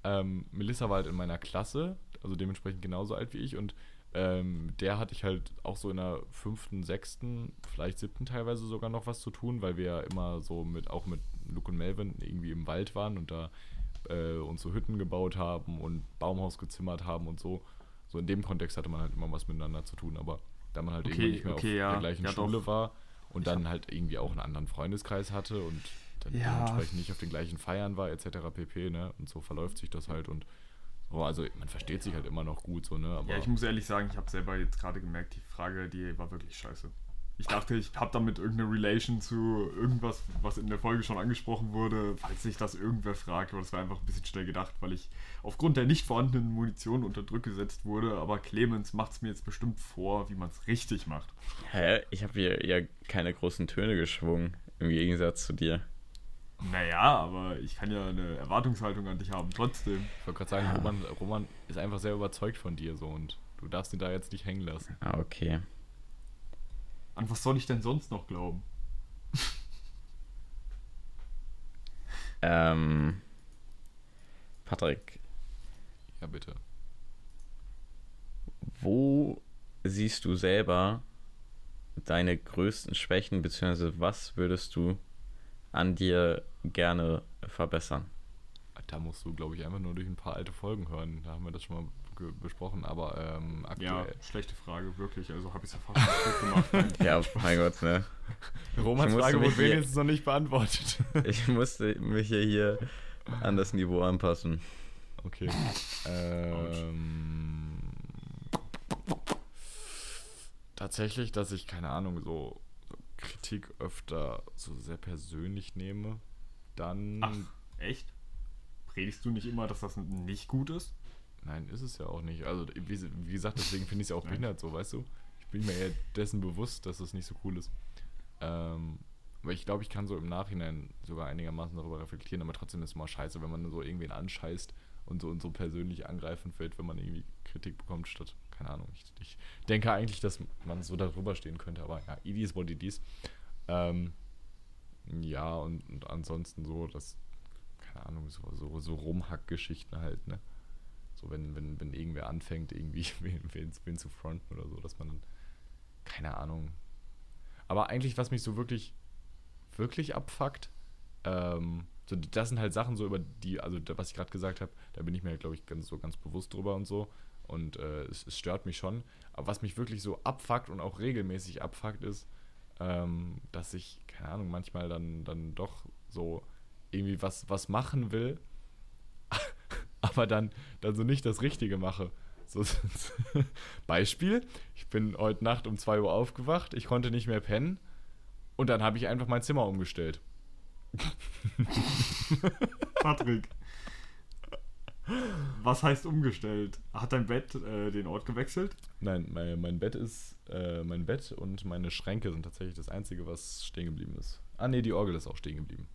Ähm, Melissa war halt in meiner Klasse, also dementsprechend genauso alt wie ich und ähm, der hatte ich halt auch so in der fünften, sechsten, vielleicht siebten teilweise sogar noch was zu tun, weil wir ja immer so mit, auch mit Luke und Melvin irgendwie im Wald waren und da äh, uns so Hütten gebaut haben und Baumhaus gezimmert haben und so. So in dem Kontext hatte man halt immer was miteinander zu tun, aber da man halt Okay, irgendwie nicht mehr okay, auf ja, der gleichen ja, Schule doch. war und Ich dann halt irgendwie auch einen anderen Freundeskreis hatte und dann Ja. dementsprechend nicht auf den gleichen Feiern war, etc. pp. Ne? Und so verläuft sich das halt und oh, also man versteht sich halt immer noch gut so, ne? Aber Ja, ich muss ehrlich sagen, ich habe selber jetzt gerade gemerkt, die Frage, die war wirklich scheiße. Ich dachte, ich habe damit irgendeine Relation zu irgendwas, was in der Folge schon angesprochen wurde, falls sich das irgendwer fragt, aber das war einfach ein bisschen schnell gedacht, weil ich aufgrund der nicht vorhandenen Munition unter Druck gesetzt wurde, aber Clemens macht es mir jetzt bestimmt vor, wie man es richtig macht. Hä? Ich habe hier ja keine großen Töne geschwungen, im Gegensatz zu dir. Naja, aber ich kann ja eine Erwartungshaltung an dich haben, trotzdem. ich wollte gerade sagen, Roman, Roman ist einfach sehr überzeugt von dir so und du darfst ihn da jetzt nicht hängen lassen. Ah, okay. An was soll ich denn sonst noch glauben? Ähm, Patrick, Ja, bitte. wo siehst du selber deine größten Schwächen, beziehungsweise was würdest du an dir gerne verbessern? Da musst du, glaube ich, einfach nur durch ein paar alte Folgen hören. Da haben wir das schon mal besprochen, aber ähm, Ja, aktuell. schlechte Frage, wirklich. Also habe ich es ja fast nicht gut gemacht. [LAUGHS] Ja, mein Gott, ne? [LAUGHS] Romans Frage wurde wenigstens noch nicht beantwortet. [LAUGHS] Ich musste mich ja hier an das Niveau anpassen. Okay. ähm, tatsächlich, dass ich, keine Ahnung, so Kritik öfter so sehr persönlich nehme. Dann. Ach, echt? Predigst du nicht immer, dass das nicht gut ist? Nein, ist es ja auch nicht. Also, wie, wie gesagt, deswegen finde ich es ja auch behindert, so, weißt du? Ich bin mir eher dessen bewusst, dass es nicht so cool ist. Ähm, aber ich glaube, ich kann so im Nachhinein sogar einigermaßen darüber reflektieren, aber trotzdem ist es mal scheiße, wenn man so irgendwen anscheißt und so und so persönlich angreifend wird, wenn man irgendwie Kritik bekommt, statt, keine Ahnung. Ich, ich denke eigentlich, dass man so darüber stehen könnte, aber ja, it is what it is. Ähm, ja, und, und ansonsten so, das, keine Ahnung, so, so, so Rumhack-Geschichten halt, ne? So, wenn, wenn, wenn irgendwer anfängt, irgendwie [LAUGHS] wen, wen, wen zu fronten oder so, dass man, keine Ahnung. Aber eigentlich, was mich so wirklich, wirklich abfuckt, ähm, so, das sind halt Sachen so über die, also was ich gerade gesagt habe, da bin ich mir, glaube ich, ganz so ganz bewusst drüber und so. Und äh, es, es stört mich schon. Aber was mich wirklich so abfuckt und auch regelmäßig abfuckt, ist, ähm, dass ich, keine Ahnung, manchmal dann, dann doch so irgendwie was, was machen will, [LAUGHS] aber dann, dann so nicht das Richtige mache. So, [LAUGHS] Beispiel, ich bin heute Nacht um 2 Uhr aufgewacht, ich konnte nicht mehr pennen und dann habe ich einfach mein Zimmer umgestellt. [LAUGHS] Patrick. Was heißt umgestellt? Hat dein Bett äh, den Ort gewechselt? Nein, mein, mein Bett ist, äh, mein Bett und meine Schränke sind tatsächlich das Einzige, was stehen geblieben ist. Ah nee, die Orgel ist auch stehen geblieben.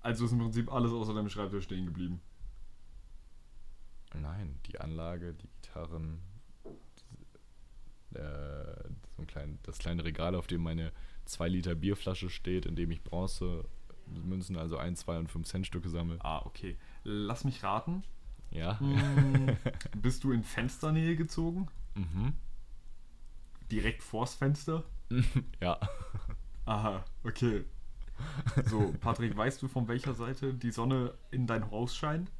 Also ist im Prinzip alles außer deinem Schreibtisch stehen geblieben. Nein, die Anlage, die Gitarren, äh, so ein klein, das kleine Regal, auf dem meine 2 Liter Bierflasche steht, in dem ich Bronze Münzen, also 1, 2 und 5 Cent Stücke sammle. Ah, okay. Lass mich raten. Ja. Hm, [LAUGHS] bist du in Fensternähe gezogen? mhm. Direkt vors Fenster? [LAUGHS] Ja. Aha, okay. So, Patrick, weißt du, von welcher Seite die Sonne in dein Haus scheint?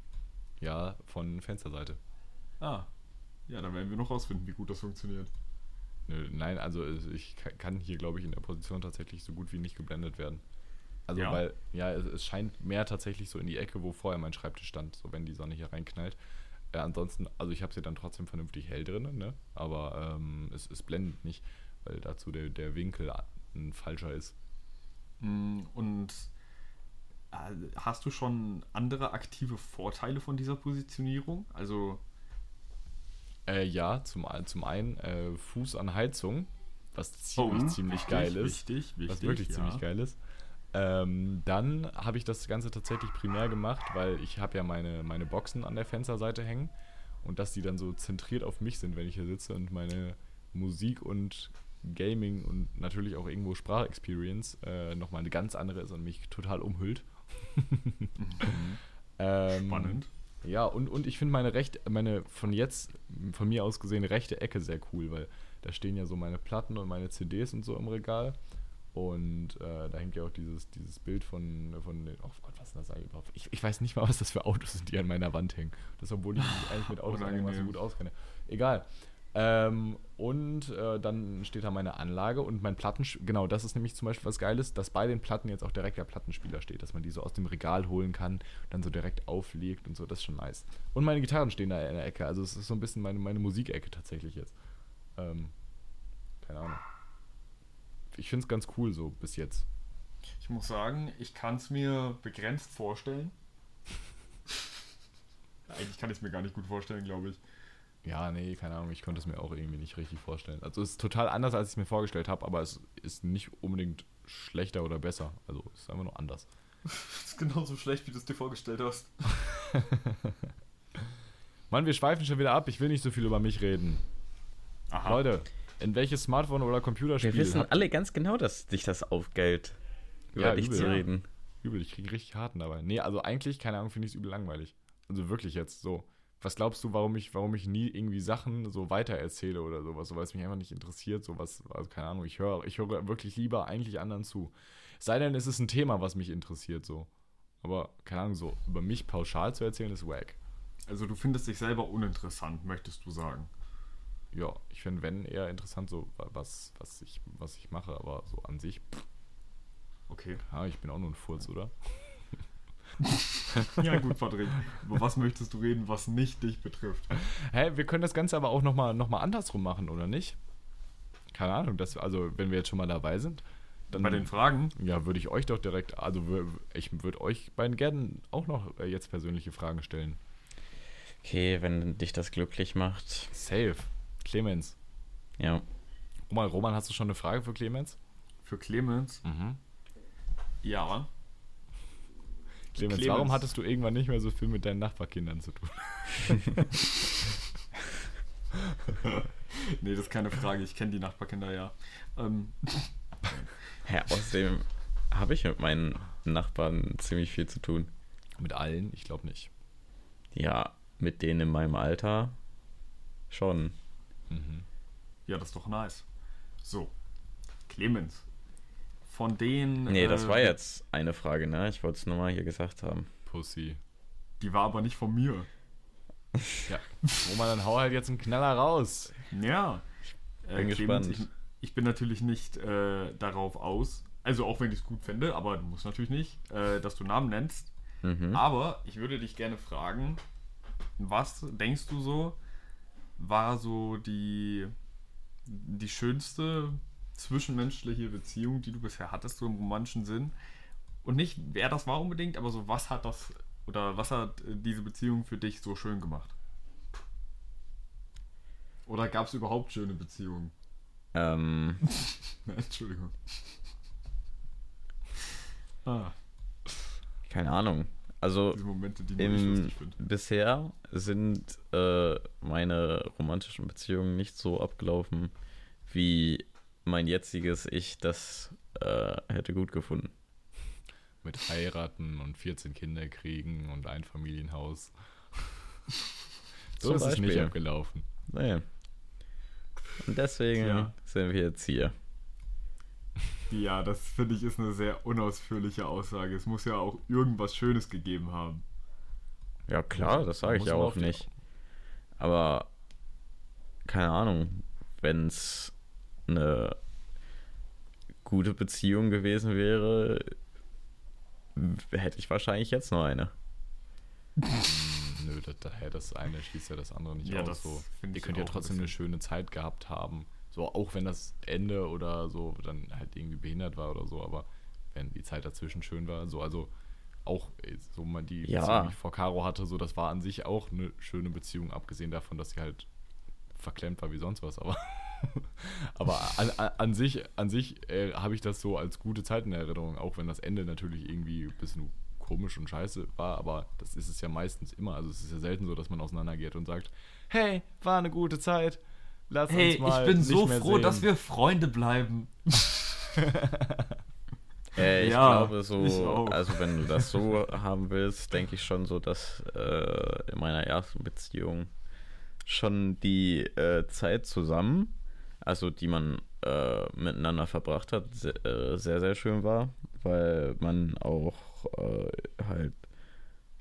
Ja, von Fensterseite. Ah, ja, dann werden wir noch rausfinden, wie gut das funktioniert. Nö, Nein, also ich ka- kann hier, glaube ich, in der Position tatsächlich so gut wie nicht geblendet werden. Also, Ja. weil, ja, es, es scheint mehr tatsächlich so in die Ecke, wo vorher mein Schreibtisch stand, so wenn die Sonne hier reinknallt. Äh, ansonsten, also ich habe sie dann trotzdem vernünftig hell drin, ne? Aber ähm, es, es blendet nicht, weil dazu der, der Winkel ein falscher ist. Mm, Und äh, hast du schon andere aktive Vorteile von dieser Positionierung? Also, Äh, ja, zum, zum einen äh, Fuß an Heizung, was ziemlich, Oh, ziemlich geil ist. Wichtig, wichtig. was wirklich ja. ziemlich geil ist. Ähm, dann habe ich das Ganze tatsächlich primär gemacht, weil ich habe ja meine, meine Boxen an der Fensterseite hängen und dass die dann so zentriert auf mich sind, wenn ich hier sitze und meine Musik und Gaming und natürlich auch irgendwo Sprachexperience äh, nochmal eine ganz andere ist und mich total umhüllt. [LAUGHS] ähm, Spannend. ja, und, und ich finde meine rechte, meine von jetzt, von mir aus gesehen, rechte Ecke sehr cool, weil da stehen ja so meine Platten und meine CDs und so im Regal. Und äh, da hängt ja auch dieses, dieses Bild von, von den, oh Gott, was ist das eigentlich überhaupt? Ich, ich weiß nicht mal, was das für Autos sind, die an meiner Wand hängen. Das, obwohl ich mich eigentlich mit Autos einigermaßen Unangenehm. gut auskenne. Egal. Ähm, und äh, dann steht da meine Anlage und mein Plattenspieler, genau, das ist nämlich zum Beispiel was Geiles, dass bei den Platten jetzt auch direkt der Plattenspieler steht, dass man die so aus dem Regal holen kann, dann so direkt auflegt und so, das ist schon nice. Und meine Gitarren stehen da in der Ecke, also es ist so ein bisschen meine, meine Musikecke tatsächlich jetzt. Ähm, keine Ahnung. Ich finde es ganz cool so bis jetzt. Ich muss sagen, ich kann es mir begrenzt vorstellen. [LAUGHS] Eigentlich kann ich es mir gar nicht gut vorstellen, glaube ich. Ja, nee, keine Ahnung, ich konnte es mir auch irgendwie nicht richtig vorstellen. Also es ist total anders, als ich es mir vorgestellt habe, aber es ist nicht unbedingt schlechter oder besser. Also es ist einfach nur anders. [LAUGHS] Das ist genauso schlecht, wie du es dir vorgestellt hast. [LAUGHS] Mann, wir schweifen schon wieder ab. Ich will nicht so viel über mich reden. Aha. Leute, in welches Smartphone oder Computerspiel Wir wissen alle ganz genau, dass dich das aufgeilt, über Ja, dich übel, zu ja. reden. Übel, ich kriege richtig harten dabei. Nee, also eigentlich, keine Ahnung, finde ich es übel langweilig. Also wirklich jetzt so. Was glaubst du, warum ich, warum ich nie irgendwie Sachen so weitererzähle oder sowas, so, weil es mich einfach nicht interessiert, sowas, also keine Ahnung, ich höre, ich höre wirklich lieber eigentlich anderen zu. Sei denn, es ist ein Thema, was mich interessiert, so. Aber, keine Ahnung, so über mich pauschal zu erzählen, ist wack. Also du findest dich selber uninteressant, möchtest du sagen. Ja, ich finde, wenn eher interessant, so wa- was, was ich, was ich mache, aber so an sich, pff, Okay. ja, ich bin auch nur ein Furz, oder? [LAUGHS] Ja gut, Patrick. Über was möchtest du reden, was nicht dich betrifft? Hä, wir können das Ganze aber auch nochmal noch mal andersrum machen, oder nicht? Keine Ahnung, das, also wenn wir jetzt schon mal dabei sind, dann Bei den Fragen? ja, würde ich euch doch direkt, also ich würde euch beiden gerne auch noch äh, jetzt persönliche Fragen stellen. Okay, wenn dich das glücklich macht. Safe. Clemens. Ja. Roman, Roman, hast du schon eine Frage für Clemens? Für Clemens? Mhm. Ja. Clemens, Clemens. warum hattest du irgendwann nicht mehr so viel mit deinen Nachbarkindern zu tun? [LAUGHS] Nee, das ist keine Frage. Ich kenne die Nachbarkinder ja. Ähm, ja außerdem habe ich mit meinen Nachbarn ziemlich viel zu tun. Mit allen? Ich glaube nicht. Ja, mit denen in meinem Alter schon. Mhm. ja, das ist doch nice. So. Clemens. Von den. Nee, das äh, war jetzt eine Frage, ne? Ich wollte es nur mal hier gesagt haben. Pussy. Die war aber nicht von mir. [LAUGHS] Ja. Roman, dann hau halt jetzt einen Knaller raus. Ja. bin gespannt. Ich, ich bin natürlich nicht äh, darauf aus, also auch wenn ich es gut fände, aber du musst natürlich nicht, äh, dass du Namen nennst. Mhm. Aber ich würde dich gerne fragen, was denkst du so, war so die, die schönste zwischenmenschliche Beziehung, die du bisher hattest, so im romantischen Sinn? Und nicht, wer das war unbedingt, aber so, was hat das Oder was hat äh, diese Beziehung für dich so schön gemacht? Oder gab es überhaupt schöne Beziehungen? Ähm, [LAUGHS] Entschuldigung. Ah, keine Ahnung. Also Momente, im, bisher sind äh, meine romantischen Beziehungen nicht so abgelaufen, wie mein jetziges Ich das äh, hätte gut gefunden. Mit heiraten und 14 Kinder kriegen und ein Familienhaus. [LAUGHS] so ist es nicht abgelaufen. Naja. Und deswegen Ja. sind wir jetzt hier. Ja, das finde ich ist eine sehr unausführliche Aussage. Es muss ja auch irgendwas Schönes gegeben haben. Ja, klar, das sage ich ja auch nicht. Aber keine Ahnung, wenn es eine gute Beziehung gewesen wäre, hätte ich wahrscheinlich jetzt noch eine. Hm, Nö, das, daher das eine schließt ja das andere nicht Ja, aus. So. Ihr könnt ja ein trotzdem eine schöne Zeit gehabt haben. So, auch wenn das Ende oder so dann halt irgendwie behindert war oder so, aber wenn die Zeit dazwischen schön war, so, also auch äh, so mal die Ja. Beziehung, die ich vor Caro hatte, so, das war an sich auch eine schöne Beziehung, abgesehen davon, dass sie halt verklemmt war wie sonst was, aber [LAUGHS] aber an, an, an sich, an sich äh, habe ich das so als gute Zeit in Erinnerung, auch wenn das Ende natürlich irgendwie ein bisschen komisch und scheiße war, aber das ist es ja meistens immer. Also es ist ja selten so, dass man auseinandergeht und sagt, hey, war eine gute Zeit, lass Hey, uns mal ich bin nicht so mehr froh, sehen. dass wir Freunde bleiben. [LAUGHS] Äh, ich Ja, glaube so, also wenn du das so haben willst, denke ich schon so, dass äh, in meiner ersten Beziehung schon die äh, Zeit zusammen, also die man äh, miteinander verbracht hat, se äh, sehr, sehr schön war, weil man auch äh, halt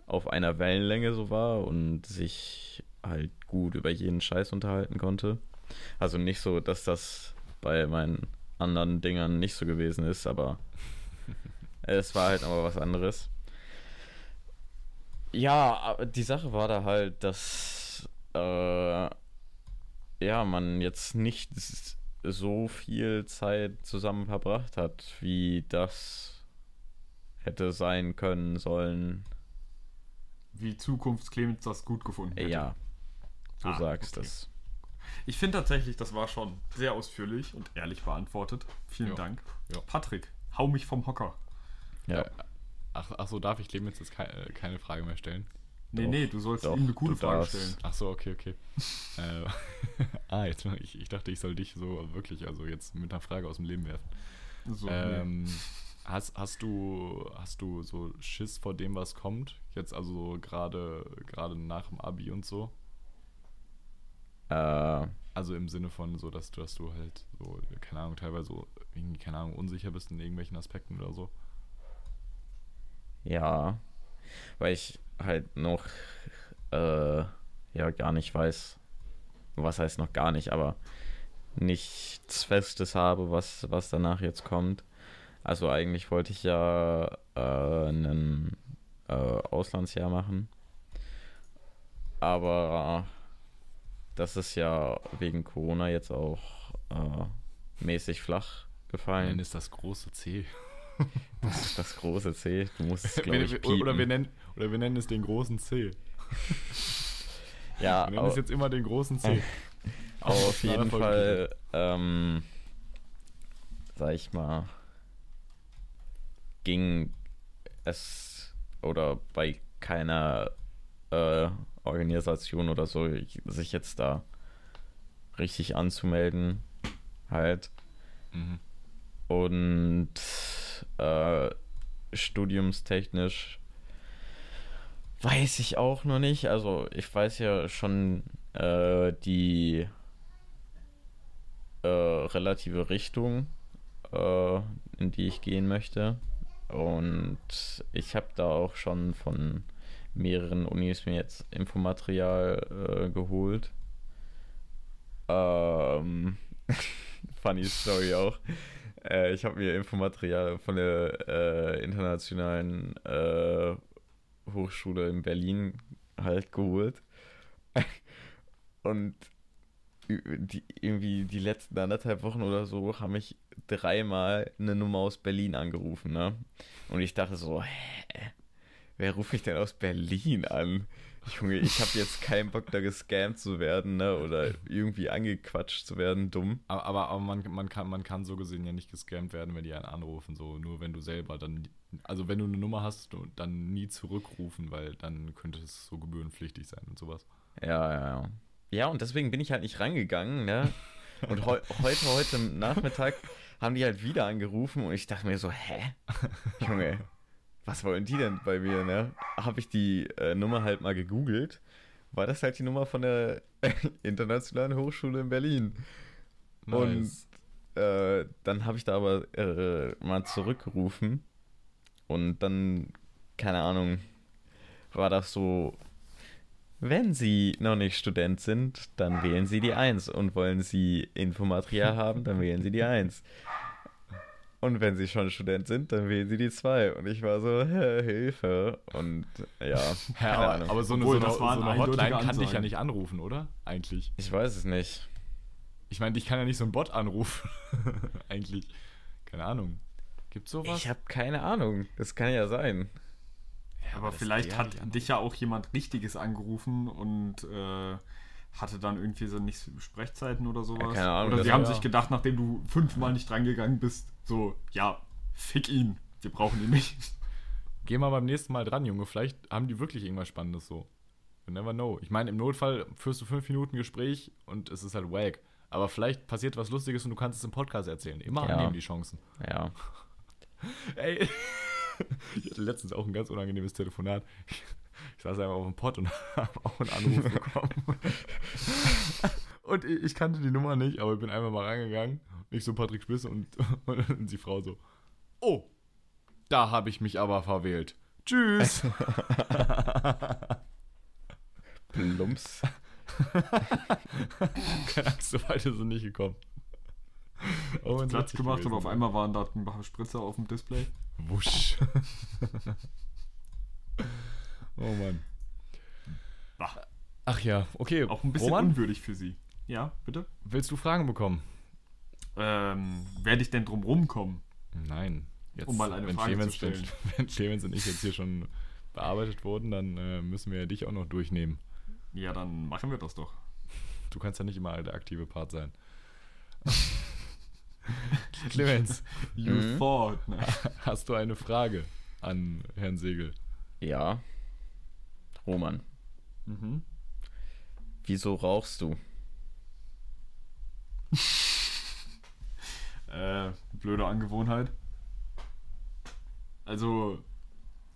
auf einer Wellenlänge so war und sich halt gut über jeden Scheiß unterhalten konnte. Also nicht so, dass das bei meinen anderen Dingern nicht so gewesen ist, aber [LAUGHS] es war halt aber was anderes. Ja, aber die Sache war da halt, dass äh, ja, man jetzt nicht so viel Zeit zusammen verbracht hat, wie das hätte sein können sollen. Wie Zukunft Clemens das gut gefunden hätte. Ja, du Ah, sagst okay. es. Ich finde tatsächlich, das war schon sehr ausführlich und ehrlich beantwortet. Vielen Ja. Dank. Ja. Patrick, hau mich vom Hocker. Ja, Äh, ach, ach so, darf ich Clemens jetzt keine, keine Frage mehr stellen? Nee, Doch, nee, du sollst doch, ihm eine coole du Frage darfst. stellen. Ach so, okay, okay. [LAUGHS] äh, [LAUGHS] ah, jetzt ich, ich dachte, ich soll dich so wirklich, also jetzt mit einer Frage aus dem Leben werfen. So, nee. Ähm, hast, hast du hast du so Schiss vor dem, was kommt? Jetzt also so gerade gerade nach dem Abi und so? Äh, Also im Sinne von so, dass du, dass du halt so, keine Ahnung, teilweise so, irgendwie, keine Ahnung, unsicher bist in irgendwelchen Aspekten oder so. ja, weil ich halt noch äh, ja gar nicht weiß, was heißt noch gar nicht, aber nichts Festes habe, was, was danach jetzt kommt. Also eigentlich wollte ich ja äh, ein äh, Auslandsjahr machen. Aber das ist ja wegen Corona jetzt auch äh, mäßig flach gefallen. Nennen es das große C. Das [LAUGHS] ist das große C. Du musst es, glaube ich, piepen. oder, wir nennen, oder wir nennen es den großen C. ja, Wir nennen es jetzt immer den großen C. [LAUGHS] Auf jeden. Fall, ähm, sag ich mal, ging es oder bei keiner äh, Organisation oder so ich- sich jetzt da richtig anzumelden, halt. Mhm. Und äh, studiumstechnisch weiß ich auch noch nicht. Also ich weiß ja schon äh, die äh, relative Richtung, äh, in die ich gehen möchte. Und ich habe da auch schon von mehreren Unis mir jetzt Infomaterial äh, geholt. Ähm, [LAUGHS] funny Story auch. Äh, ich habe mir Infomaterial von der äh, internationalen äh, Hochschule in Berlin halt geholt. [LAUGHS] Und die, irgendwie die letzten anderthalb Wochen oder so haben mich dreimal eine Nummer aus Berlin angerufen, ne? Und ich dachte so, hä? Wer ruft mich denn aus Berlin an? Junge, ich habe jetzt keinen Bock, da gescammt zu werden, ne? Oder irgendwie angequatscht zu werden, dumm. Aber, aber, aber man, man, kann, man kann so gesehen ja nicht gescammt werden, wenn die einen anrufen. So, nur wenn du selber dann. Also wenn du eine Nummer hast, dann nie zurückrufen, weil dann könnte es so gebührenpflichtig sein und sowas. Ja, ja, ja. Ja, und deswegen bin ich halt nicht rangegangen, ne? [LAUGHS] Und heu heute, heute Nachmittag haben die halt wieder angerufen und ich dachte mir so, hä? Junge, was wollen die denn bei mir, ne? Habe ich die äh, Nummer halt mal gegoogelt, war das halt die Nummer von der [LAUGHS] Internationalen Hochschule in Berlin. Nice. Und äh, dann habe ich da aber äh, mal zurückgerufen und dann, keine Ahnung, war das so, wenn Sie noch nicht Student sind, dann wählen Sie die 1 und wollen Sie Infomaterial haben, dann wählen Sie die 1. Und wenn Sie schon Student sind, dann wählen Sie die 2. Und ich war so, hä, Hilfe. Und ja, Ja, keine aber, Ahnung. aber so eine, Obwohl, so eine, so eine Hotline kann dich ja nicht anrufen, oder? Eigentlich. ich weiß es nicht. Ich meine, ich kann ja nicht so einen Bot anrufen. [LAUGHS] Eigentlich. Keine Ahnung. Gibt's sowas? Ich habe keine Ahnung. Das kann ja sein. Ja, Aber das vielleicht hat dich dich ja auch jemand Richtiges angerufen und äh, hatte dann irgendwie so nicht Sprechzeiten oder sowas. Ja, keine Ahnung, oder sie haben ja. sich gedacht, nachdem du fünfmal nicht drangegangen bist, so, ja, fick ihn, wir brauchen ihn nicht. Geh mal beim nächsten Mal dran, Junge. Vielleicht haben die wirklich irgendwas Spannendes so. You never know. Ich meine, im Notfall führst du fünf Minuten Gespräch und es ist halt wack. Aber vielleicht passiert was Lustiges und du kannst es im Podcast erzählen. Immer Ja. annehmen die Chancen. Ja. [LAUGHS] Ey, [LAUGHS] ich hatte letztens auch ein ganz unangenehmes Telefonat. Ich saß einfach auf dem Pott und [LAUGHS] habe auch einen Anruf [LAUGHS] bekommen. Und ich ich kannte die Nummer nicht, aber ich bin einfach mal reingegangen. Nicht so Patrick Spitze und, [LAUGHS] und die Frau so, oh, da habe ich mich aber verwählt. Tschüss. Plumps. Keine Angst, so weit ist es nicht gekommen. Oh, Platz gemacht und gewesen auf wäre. einmal waren da ein paar Spritzer auf dem Display. Wusch. Oh Mann. Bah, Ach ja, okay. auch ein bisschen Roman, unwürdig für sie. Ja, bitte? willst du Fragen bekommen? Ähm, werde ich denn drum rumkommen? Nein. Jetzt, Um mal eine wenn Frage Clemens, zu stellen. Wenn, [LAUGHS] wenn Clemens und ich jetzt hier schon bearbeitet wurden, dann äh, müssen wir ja dich auch noch durchnehmen. Ja, dann machen wir das doch. Du kannst ja nicht immer der aktive Part sein. [LAUGHS] Clemens, You Mhm. thought, ne? hast du eine Frage an Herrn Segel? Ja. Roman, Mhm. wieso rauchst du? [LAUGHS] Äh, blöde Angewohnheit. Also,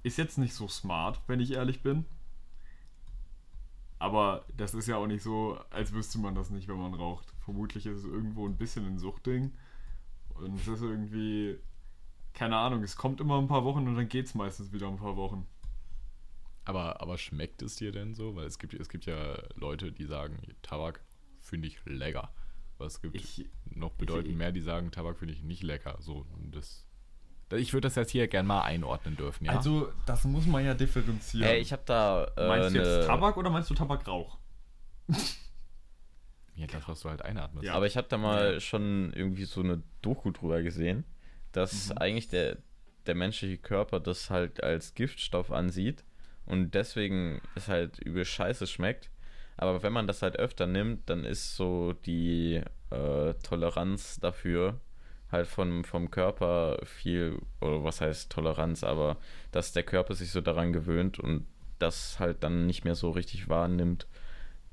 ist jetzt nicht so smart, wenn ich ehrlich bin. Aber das ist ja auch nicht so, als wüsste man das nicht, wenn man raucht. Vermutlich ist es irgendwo ein bisschen ein Suchtding. Und es ist irgendwie, keine Ahnung, es kommt immer ein paar Wochen und dann geht es meistens wieder ein paar Wochen. Aber, aber schmeckt es dir denn so? Weil es gibt, es gibt ja Leute, die sagen, Tabak finde ich lecker. Aber es gibt Ich, noch bedeutend ich- mehr, die sagen, Tabak finde ich nicht lecker. So, das, ich würde das jetzt hier gerne mal einordnen dürfen, ja? Also, das muss man ja differenzieren. Hey, ich habe da äh, meinst du jetzt eine- Tabak oder meinst du Tabakrauch? [LAUGHS] ja, das, was du halt einatmest. Ja. Aber ich habe da mal schon irgendwie so eine Doku drüber gesehen, dass Mhm. eigentlich der, der menschliche Körper das halt als Giftstoff ansieht und deswegen es halt übel scheiße schmeckt. Aber wenn man das halt öfter nimmt, dann ist so die äh, Toleranz dafür halt vom, vom Körper viel, oder was heißt Toleranz, aber dass der Körper sich so daran gewöhnt und das halt dann nicht mehr so richtig wahrnimmt,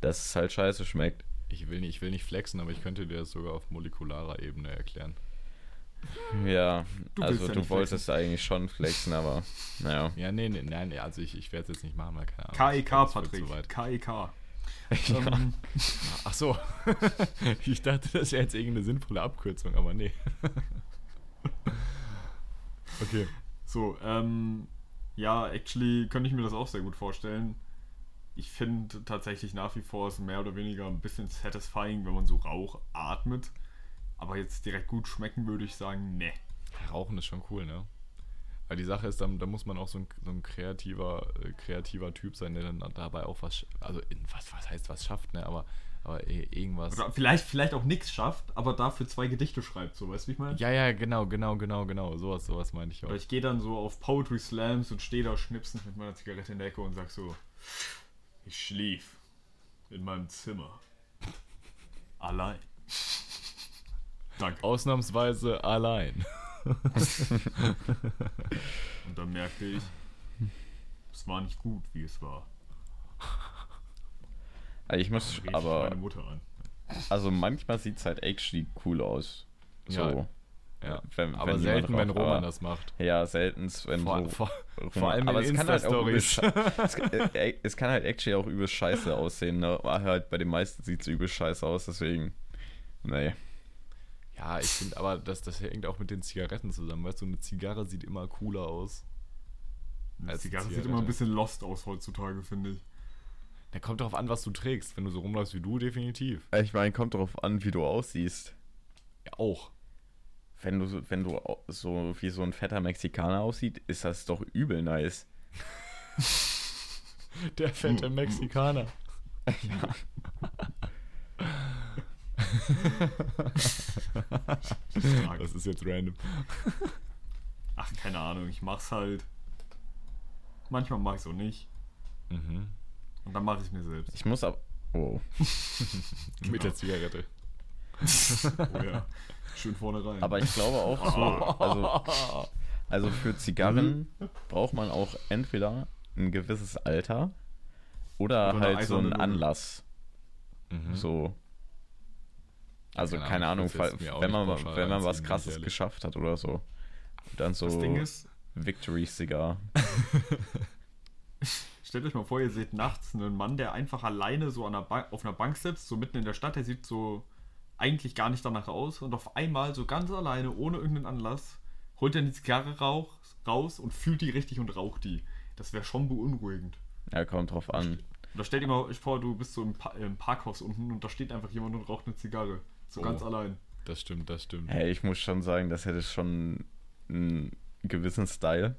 dass es halt scheiße schmeckt. Ich will, nicht, ich will nicht flexen, aber ich könnte dir das sogar auf molekularer Ebene erklären. Ja, Du also ja du wolltest eigentlich schon flexen, aber naja. Ja, nee, nee, nein, nee, also ich, ich werde es jetzt nicht machen, weil keine Ahnung. Das wird Patrick. zu weit. KEK. Ähm, Ach so. [LAUGHS] ich dachte, das wäre jetzt irgendeine sinnvolle Abkürzung, aber nee. [LAUGHS] okay. So, ähm, ja, actually könnte ich mir das auch sehr gut vorstellen. Ich finde tatsächlich nach wie vor es mehr oder weniger ein bisschen satisfying, wenn man so Rauch atmet. Aber jetzt direkt gut schmecken würde ich sagen, ne. Rauchen ist schon cool, ne? Weil die Sache ist, dann, da muss man auch so ein, so ein kreativer, äh, kreativer Typ sein, der dann dabei auch was, also in, was, was heißt was schafft, ne? Aber Aber irgendwas. Oder vielleicht, vielleicht auch nichts schafft, aber dafür zwei Gedichte schreibt, so, weißt du, wie ich meine? Ja, ja, genau, genau, genau, genau. Sowas, sowas meine ich auch. Oder ich gehe dann so auf Poetry Slams und stehe da schnipsend mit meiner Zigarette in der Ecke und sag so, ich schlief in meinem Zimmer. Allein. Danke. Ausnahmsweise allein. [LAUGHS] Und dann merkte ich, es war nicht gut, wie es war. Also ich muss, ich aber, meine Mutter an. also manchmal sieht es halt actually cool aus. So. Ja. Ja. Wenn- aber wenn selten, wenn Roman aber- das macht. Ja, selten, wenn Vor, so. vor, Roman- vor allem aber in es kann halt Insta-Stories. [LAUGHS] sche- es, kann- äh, es kann halt actually auch übelst scheiße aussehen, ne? Aber halt bei den meisten sieht es übelst scheiße aus, deswegen. Nee. Ja, ich finde aber, das, das hängt auch mit den Zigaretten zusammen. Weißt du, eine Zigarre sieht immer cooler aus. Die als Zigarre sieht immer ein bisschen lost aus heutzutage, finde ich. Da kommt darauf an, was du trägst. Wenn du so rumläufst wie du, definitiv. Ich meine, kommt darauf an, wie du aussiehst. Ja, auch. Wenn du, so- wenn du so wie so ein fetter Mexikaner aussieht, ist das doch übel nice. [LAUGHS] Der fette Mexikaner. [LAUGHS] Stark. Das ist jetzt random. Ach, keine Ahnung, ich mach's halt. Manchmal mach ich's auch nicht. Mhm. Und dann mache ich mir selbst. Ich muss ab. Oh. [LAUGHS] Mit der Zigarette. [LAUGHS] Oh ja. Schön vorne rein. Aber ich glaube auch so. Also, also für Zigarren braucht man auch entweder ein gewisses Alter oder, Oder halt so einen. Anlass. Mhm. So. Also Keine keine, Ahnung, Ahnung, wenn man, pauschal wenn man was krasses ehrlich. geschafft hat oder so. Und dann so das Ding ist, Victory Cigar. [LAUGHS] stellt euch mal vor, ihr seht nachts einen Mann, der einfach alleine so an einer auf einer Bank sitzt, so mitten in der Stadt, der sieht so eigentlich gar nicht danach aus und auf einmal so ganz alleine, ohne irgendeinen Anlass, holt er die Zigarre rauch, raus und fühlt die richtig und raucht die. Das wäre schon beunruhigend. Ja, kommt drauf an. Oder stell dir mal vor, du bist so im, pa im Parkhaus unten und da steht einfach jemand und raucht eine Zigarre. So Oh. ganz allein. Das stimmt, das stimmt. Hey, ich muss schon sagen, das hätte schon einen gewissen Style.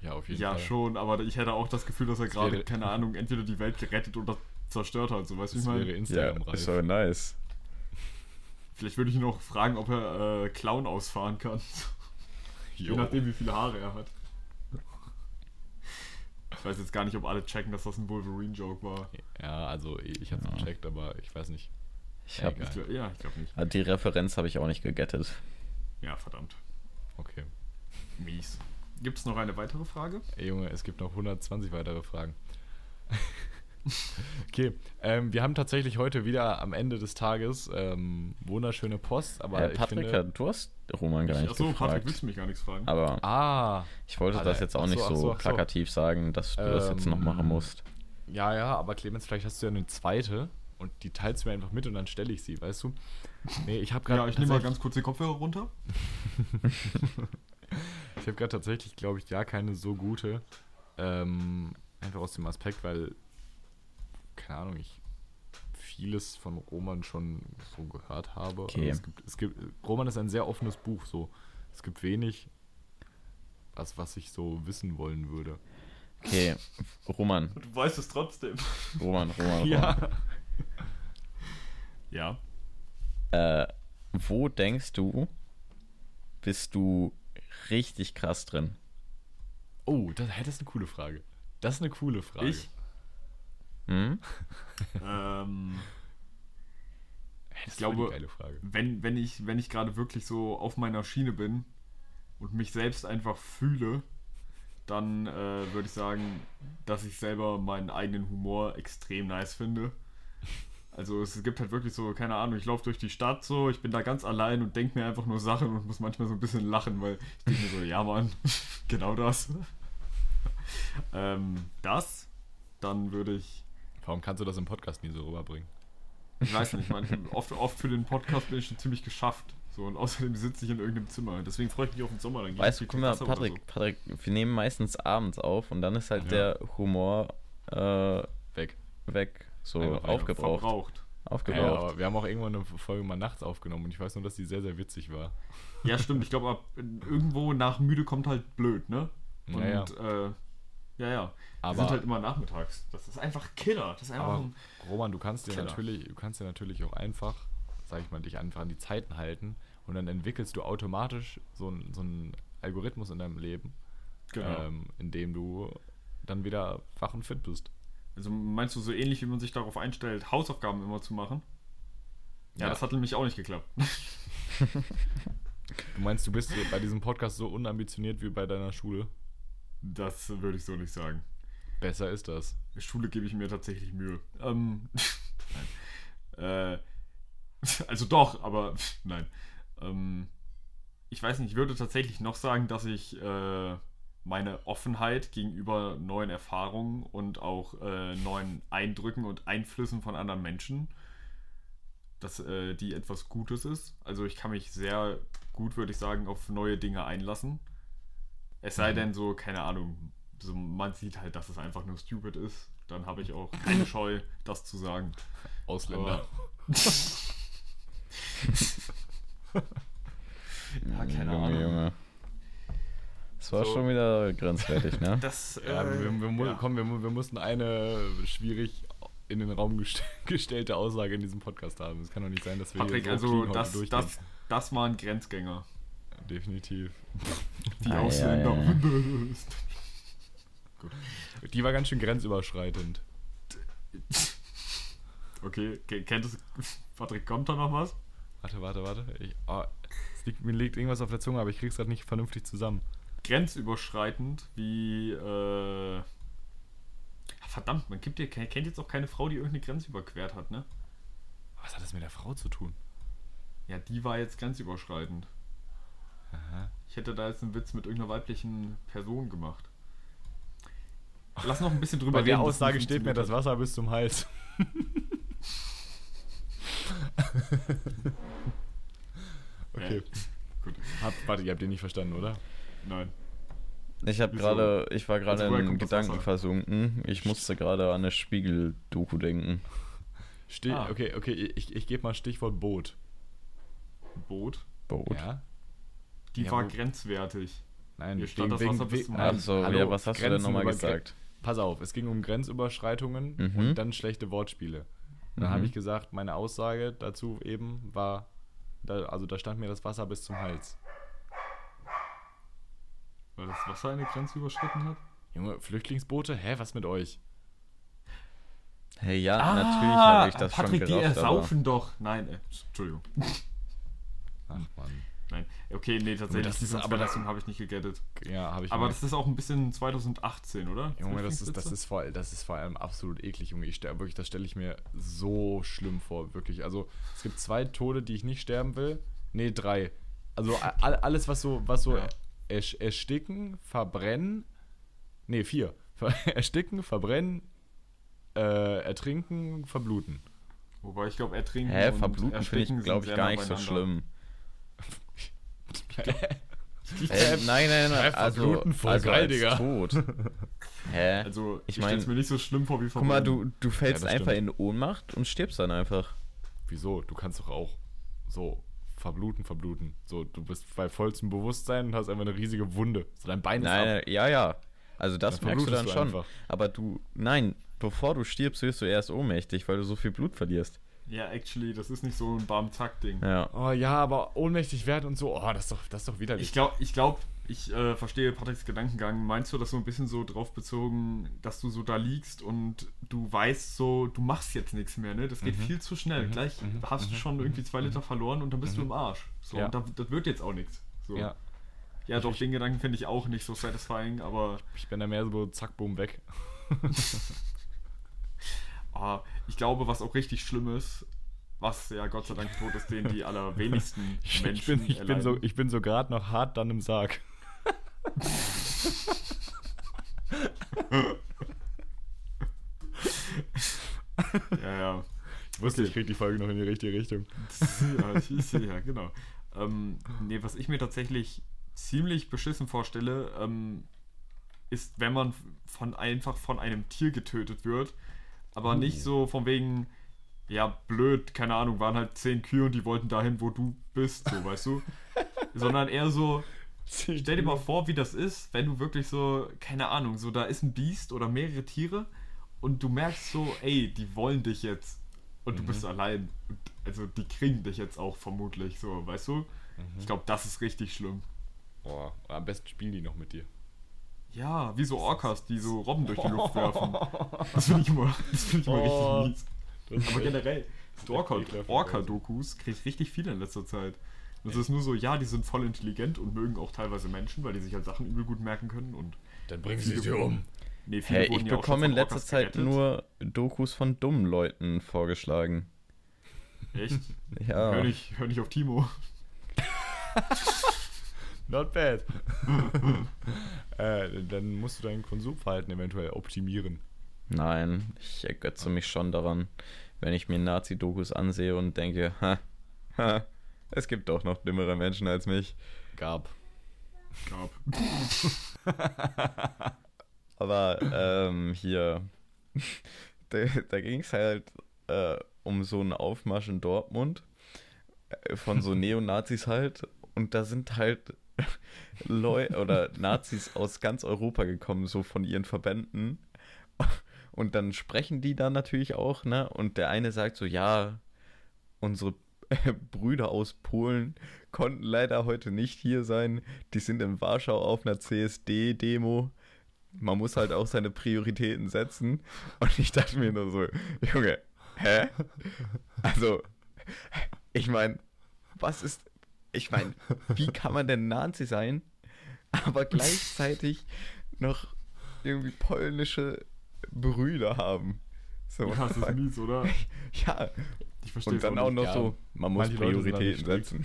Ja, auf jeden Ja, Fall. schon, aber ich hätte auch das Gefühl, dass er gerade, keine Ahnung, entweder die Welt gerettet oder zerstört hat. So, weißt du, wie ich wäre meine? Ja, Instagram-reif. ist aber nice. Vielleicht würde ich ihn auch fragen, ob er äh, Clown ausfahren kann. [LAUGHS] Je nachdem, wie viele Haare er hat. Ich weiß jetzt gar nicht, ob alle checken, dass das ein Wolverine-Joke war. Ja, also ich hab's Ja. gecheckt, aber ich weiß nicht. Ich Ja, hab, egal. Ich glaub, ja, ich glaube nicht. die Referenz habe ich auch nicht gegettet. Ja, verdammt. Okay. Mies. Gibt es noch eine weitere Frage? Ey, Junge, es gibt noch 120 weitere Fragen. [LAUGHS] okay, ähm, wir haben tatsächlich heute wieder am Ende des Tages ähm, wunderschöne Post, aber äh, ich Patrick, finde... du hast Roman gar nicht Achso, Patrick, gefragt. willst du mich gar nichts fragen? aber Ah, ich wollte Alter, das jetzt auch ach so, nicht so, so, ach so. plakativ sagen, dass du das jetzt noch Ähm, machen musst. ja, ja, aber Clemens, vielleicht hast du ja eine zweite und die teilst du mir einfach mit und dann stelle ich sie, weißt du? Nee, ich habe gerade Ja, ich nehme mal ganz kurz die Kopfhörer runter. [LAUGHS] Ich habe gerade tatsächlich, glaube ich, ja keine so gute. Ähm, einfach aus dem Aspekt, weil, keine Ahnung, ich vieles von Roman schon so gehört habe. Okay. Es gibt, es gibt, Roman ist ein sehr offenes Buch, so. Es gibt wenig, was, was ich so wissen wollen würde. Okay, Roman, Du weißt es trotzdem. Roman, Roman, [LAUGHS] Roman. Ja. Ja. Äh, wo denkst du, bist du richtig krass drin? Oh, das, das ist eine coole Frage. Das ist eine coole Frage. Ich? Hm? [LAUGHS] Ähm, ich glaube, geile Frage. wenn, wenn ich, wenn ich gerade wirklich so auf meiner Schiene bin und mich selbst einfach fühle, dann äh, würde ich sagen, dass ich selber meinen eigenen Humor extrem nice finde. Also es gibt halt wirklich so, keine Ahnung, ich laufe durch die Stadt so, ich bin da ganz allein und denke mir einfach nur Sachen und muss manchmal so ein bisschen lachen, weil ich denke mir so, ja Mann, [LAUGHS] genau das. [LAUGHS] ähm, das, dann würde ich Warum kannst du das im Podcast nie so rüberbringen? Ich weiß nicht, manchmal, oft, oft für den Podcast bin ich schon ziemlich geschafft. So, und außerdem sitze ich in irgendeinem Zimmer. Deswegen freue ich mich auf den Sommer. Dann Weißt du, guck mal, Patrick, Patrick, wir nehmen meistens abends auf und dann ist halt Ja. der Humor äh, Weg. weg, so. So. aufgebraucht. Verbraucht. Ja, Aufgebraucht. aber wir haben auch irgendwann eine Folge mal nachts aufgenommen und ich weiß nur, dass die sehr, sehr witzig war. Ja, stimmt. Ich glaube, ab- irgendwo nach müde kommt halt blöd, ne? Und Naja. äh, Ja, ja. Aber- die sind halt immer nachmittags. Das ist einfach Killer. Das ist einfach Aber ein, Roman, du kannst dir natürlich, du kannst dir natürlich auch einfach, sag ich mal, dich einfach an die Zeiten halten und dann entwickelst du automatisch so, ein, so einen Algorithmus in deinem Leben, genau. ähm, in dem du dann wieder wach und fit bist. Also meinst du so ähnlich, wie man sich darauf einstellt, Hausaufgaben immer zu machen? Ja, Ja. das hat nämlich auch nicht geklappt. [LAUGHS] Du meinst, du bist bei diesem Podcast so unambitioniert wie bei deiner Schule? Das würde ich so nicht sagen. Besser ist das. Schule gebe ich mir tatsächlich Mühe. Ähm, [LAUGHS] nein. Äh, [LAUGHS] also doch, aber nein. Ähm, ich weiß nicht, ich würde tatsächlich noch sagen, dass ich äh, meine Offenheit gegenüber neuen Erfahrungen und auch äh, neuen Eindrücken und Einflüssen von anderen Menschen, dass äh, die etwas Gutes ist. Also ich kann mich sehr gut, würde ich sagen, auf neue Dinge einlassen. Es sei Mhm. denn so, keine Ahnung, so man sieht halt, dass es einfach nur stupid ist. Dann habe ich auch [LAUGHS] keine Scheu, das zu sagen. Ausländer. [LAUGHS] [LAUGHS] Ja, keine Ahnung. Junge. Das war So. schon wieder grenzwertig, ne? [LAUGHS] Das, Ja, äh, wir, wir, mu- ja. Komm, wir, wir mussten eine schwierig in den Raum gest [LAUGHS] gestellte Aussage in diesem Podcast haben. Es kann doch nicht sein, dass wir Patrick, hier so also das, durchgehen. das, das war ein Grenzgänger. Definitiv. [LAUGHS] Die Ah, ja, Ausländer. ja, Die war ganz schön grenzüberschreitend. Okay, ke- kennt es. Patrick, kommt da noch was? Warte, warte, warte. Ich, oh, es liegt, mir liegt irgendwas auf der Zunge, aber ich krieg's gerade nicht vernünftig zusammen. Grenzüberschreitend, wie. Äh, verdammt, man gibt kennt jetzt auch keine Frau, die irgendeine Grenze überquert hat, ne? Was hat das mit der Frau zu tun? Ja, die war jetzt grenzüberschreitend. Aha. Ich hätte da jetzt einen Witz mit irgendeiner weiblichen Person gemacht. Lass noch ein bisschen drüber Bei der reden, bis es Aussage steht mir das Wasser bis zum Hals. [LAUGHS] okay. Gut. Hab, warte, ihr habt den nicht verstanden, oder? Nein. Ich habe gerade, ich war gerade Also in Gedanken versunken. Ich musste gerade an eine Spiegel-Doku denken. Ste Ah. Okay, okay, ich, ich gebe mal Stichwort Boot. Boot. Boot. Ja? Die Ja, war wo- grenzwertig. Nein, Hier stand das Wasser bis zum Also, hallo, ja, was hast du denn nochmal gesagt? Pass auf, es ging um Grenzüberschreitungen Mhm. und dann schlechte Wortspiele. Dann Mhm. habe ich gesagt, meine Aussage dazu eben war, da, also da stand mir das Wasser bis zum Hals. Weil das Wasser eine Grenze überschritten hat? Junge, Flüchtlingsboote? Hä, was mit euch? Hey, ja, natürlich habe ich das Ah, Patrick, schon die gerafft, aber ersaufen doch. Nein, äh, Entschuldigung. Ach man. Nein. Okay, nee, tatsächlich. das ist die aber- Verletzung habe ich nicht gegettet. Ja, habe ich Aber das ist auch ein bisschen 2018, oder? Junge, das ist, das, ist vor, das ist vor allem absolut eklig, Junge. Ich sterbe wirklich, das stelle ich mir so schlimm vor, wirklich. Also, es gibt zwei Tode, die ich nicht sterben will. Nee, drei. Also, alles, was so, was so Ja. Ersch- ersticken, verbrennen. Nee, vier. [LAUGHS] Ersticken, verbrennen, äh, ertrinken, verbluten. Wobei ich glaube, ertrinken Hä, und verbluten finde ersticken ich, glaube ich, gar nicht so schlimm. [LAUGHS] Hä, nein, nein, nein. Also, verbluten voll also geil, als Digga. tot. [LAUGHS] Hä? Also, Ich ich, stelle mein- es mir nicht so schlimm vor wie Guck mal, du, du fällst das einfach stimmt. in Ohnmacht und stirbst dann einfach. Wieso? Du kannst doch auch so verbluten, verbluten. So, du bist bei vollstem Bewusstsein und hast einfach eine riesige Wunde. So, dein Bein ist Nein, ab. nein, ja, ja. Also das Dann merkst du dann du schon. einfach. Aber du, nein, bevor du stirbst, wirst du erst ohnmächtig, weil du so viel Blut verlierst. Ja, actually, das ist nicht so ein Bam-Zack-Ding. Ja. Oh ja, aber ohnmächtig werden und so, oh, das ist doch, das ist doch widerlich. Ich glaube, ich, glaub, ich äh, verstehe Patricks Gedankengang. Meinst du das so ein bisschen so drauf bezogen, dass du so da liegst und du weißt so, du machst jetzt nichts mehr, ne? Das geht Mhm. viel zu schnell. Mhm. Gleich Mhm. hast du Mhm. schon irgendwie zwei Liter verloren und dann bist du im Arsch. So, Ja. und da, das wird jetzt auch nichts. So. ja, Ja, doch, den Gedanken finde ich auch nicht so satisfying, aber ich bin da mehr so zack, boom, weg. [LAUGHS] ah, ich glaube, was auch richtig schlimm ist, was ja Gott sei Dank tot ist, den die [LAUGHS] allerwenigsten Ich, Menschen ich, bin, ich, bin so, ich bin so gerade noch hart dann im Sarg. Ja, ja. Ich wusste, Okay. ich krieg die Folge noch in die richtige Richtung. [LAUGHS] ja, ja, genau. Ähm, nee, was ich mir tatsächlich ziemlich beschissen vorstelle, ähm, ist, wenn man von einfach von einem Tier getötet wird, aber Uh. nicht so von wegen, ja, blöd, keine Ahnung, waren halt zehn Kühe und die wollten dahin, wo du bist, so, weißt du? [LAUGHS] Sondern eher so, Stell dir mal vor, wie das ist, wenn du wirklich so, keine Ahnung, so da ist ein Biest oder mehrere Tiere und du merkst so, ey, die wollen dich jetzt und du bist allein. Und also die kriegen dich jetzt auch vermutlich so, weißt du? Ich glaube, das ist richtig schlimm. Boah, am besten spielen die noch mit dir. Ja, wie so Orcas, die so Robben durch die Luft werfen. [LAUGHS] Das finde ich immer, das find ich immer Oh, richtig mies. Aber generell. Orca-Dokus kriege ich richtig viel in letzter Zeit. Das ist nur so, ja, die sind voll intelligent und mögen auch teilweise Menschen, weil die sich halt Sachen übel gut merken können und Dann bringen sie sie um. nee, viele Hey, wurden ich ja bekomme in letzter Orcas Zeit gerettet. nur Dokus von dummen Leuten vorgeschlagen. Echt? [LAUGHS] Ja. Hör, nicht, hör nicht auf Timo. [LAUGHS] Not bad. [LAUGHS] äh, dann musst du dein Konsumverhalten eventuell optimieren. Nein, ich ergötze mich schon daran, wenn ich mir Nazi-Dokus ansehe und denke, ha, ha, es gibt doch noch dümmere Menschen als mich. Gab. Gab. [LAUGHS] Aber ähm, hier, [LAUGHS] da, da ging es halt äh, um so einen Aufmarsch in Dortmund äh, von so [LAUGHS] Neonazis halt. Und da sind halt Leute oder Nazis aus ganz Europa gekommen, so von ihren Verbänden. Und dann sprechen die da natürlich auch, ne? Und der eine sagt so, ja, unsere [LAUGHS] Brüder aus Polen konnten leider heute nicht hier sein. Die sind in Warschau auf einer CSD-Demo. Man muss halt auch seine Prioritäten setzen. Und ich dachte mir nur so, Junge, hä? Also, ich meine, was ist. Ich meine, wie kann man denn Nazi sein, aber gleichzeitig noch irgendwie polnische Brüder haben? So, Ja, das ist mies, oder? [LAUGHS] ja, Ich verstehe und dann auch noch Ja, so, man muss manche Prioritäten nicht setzen.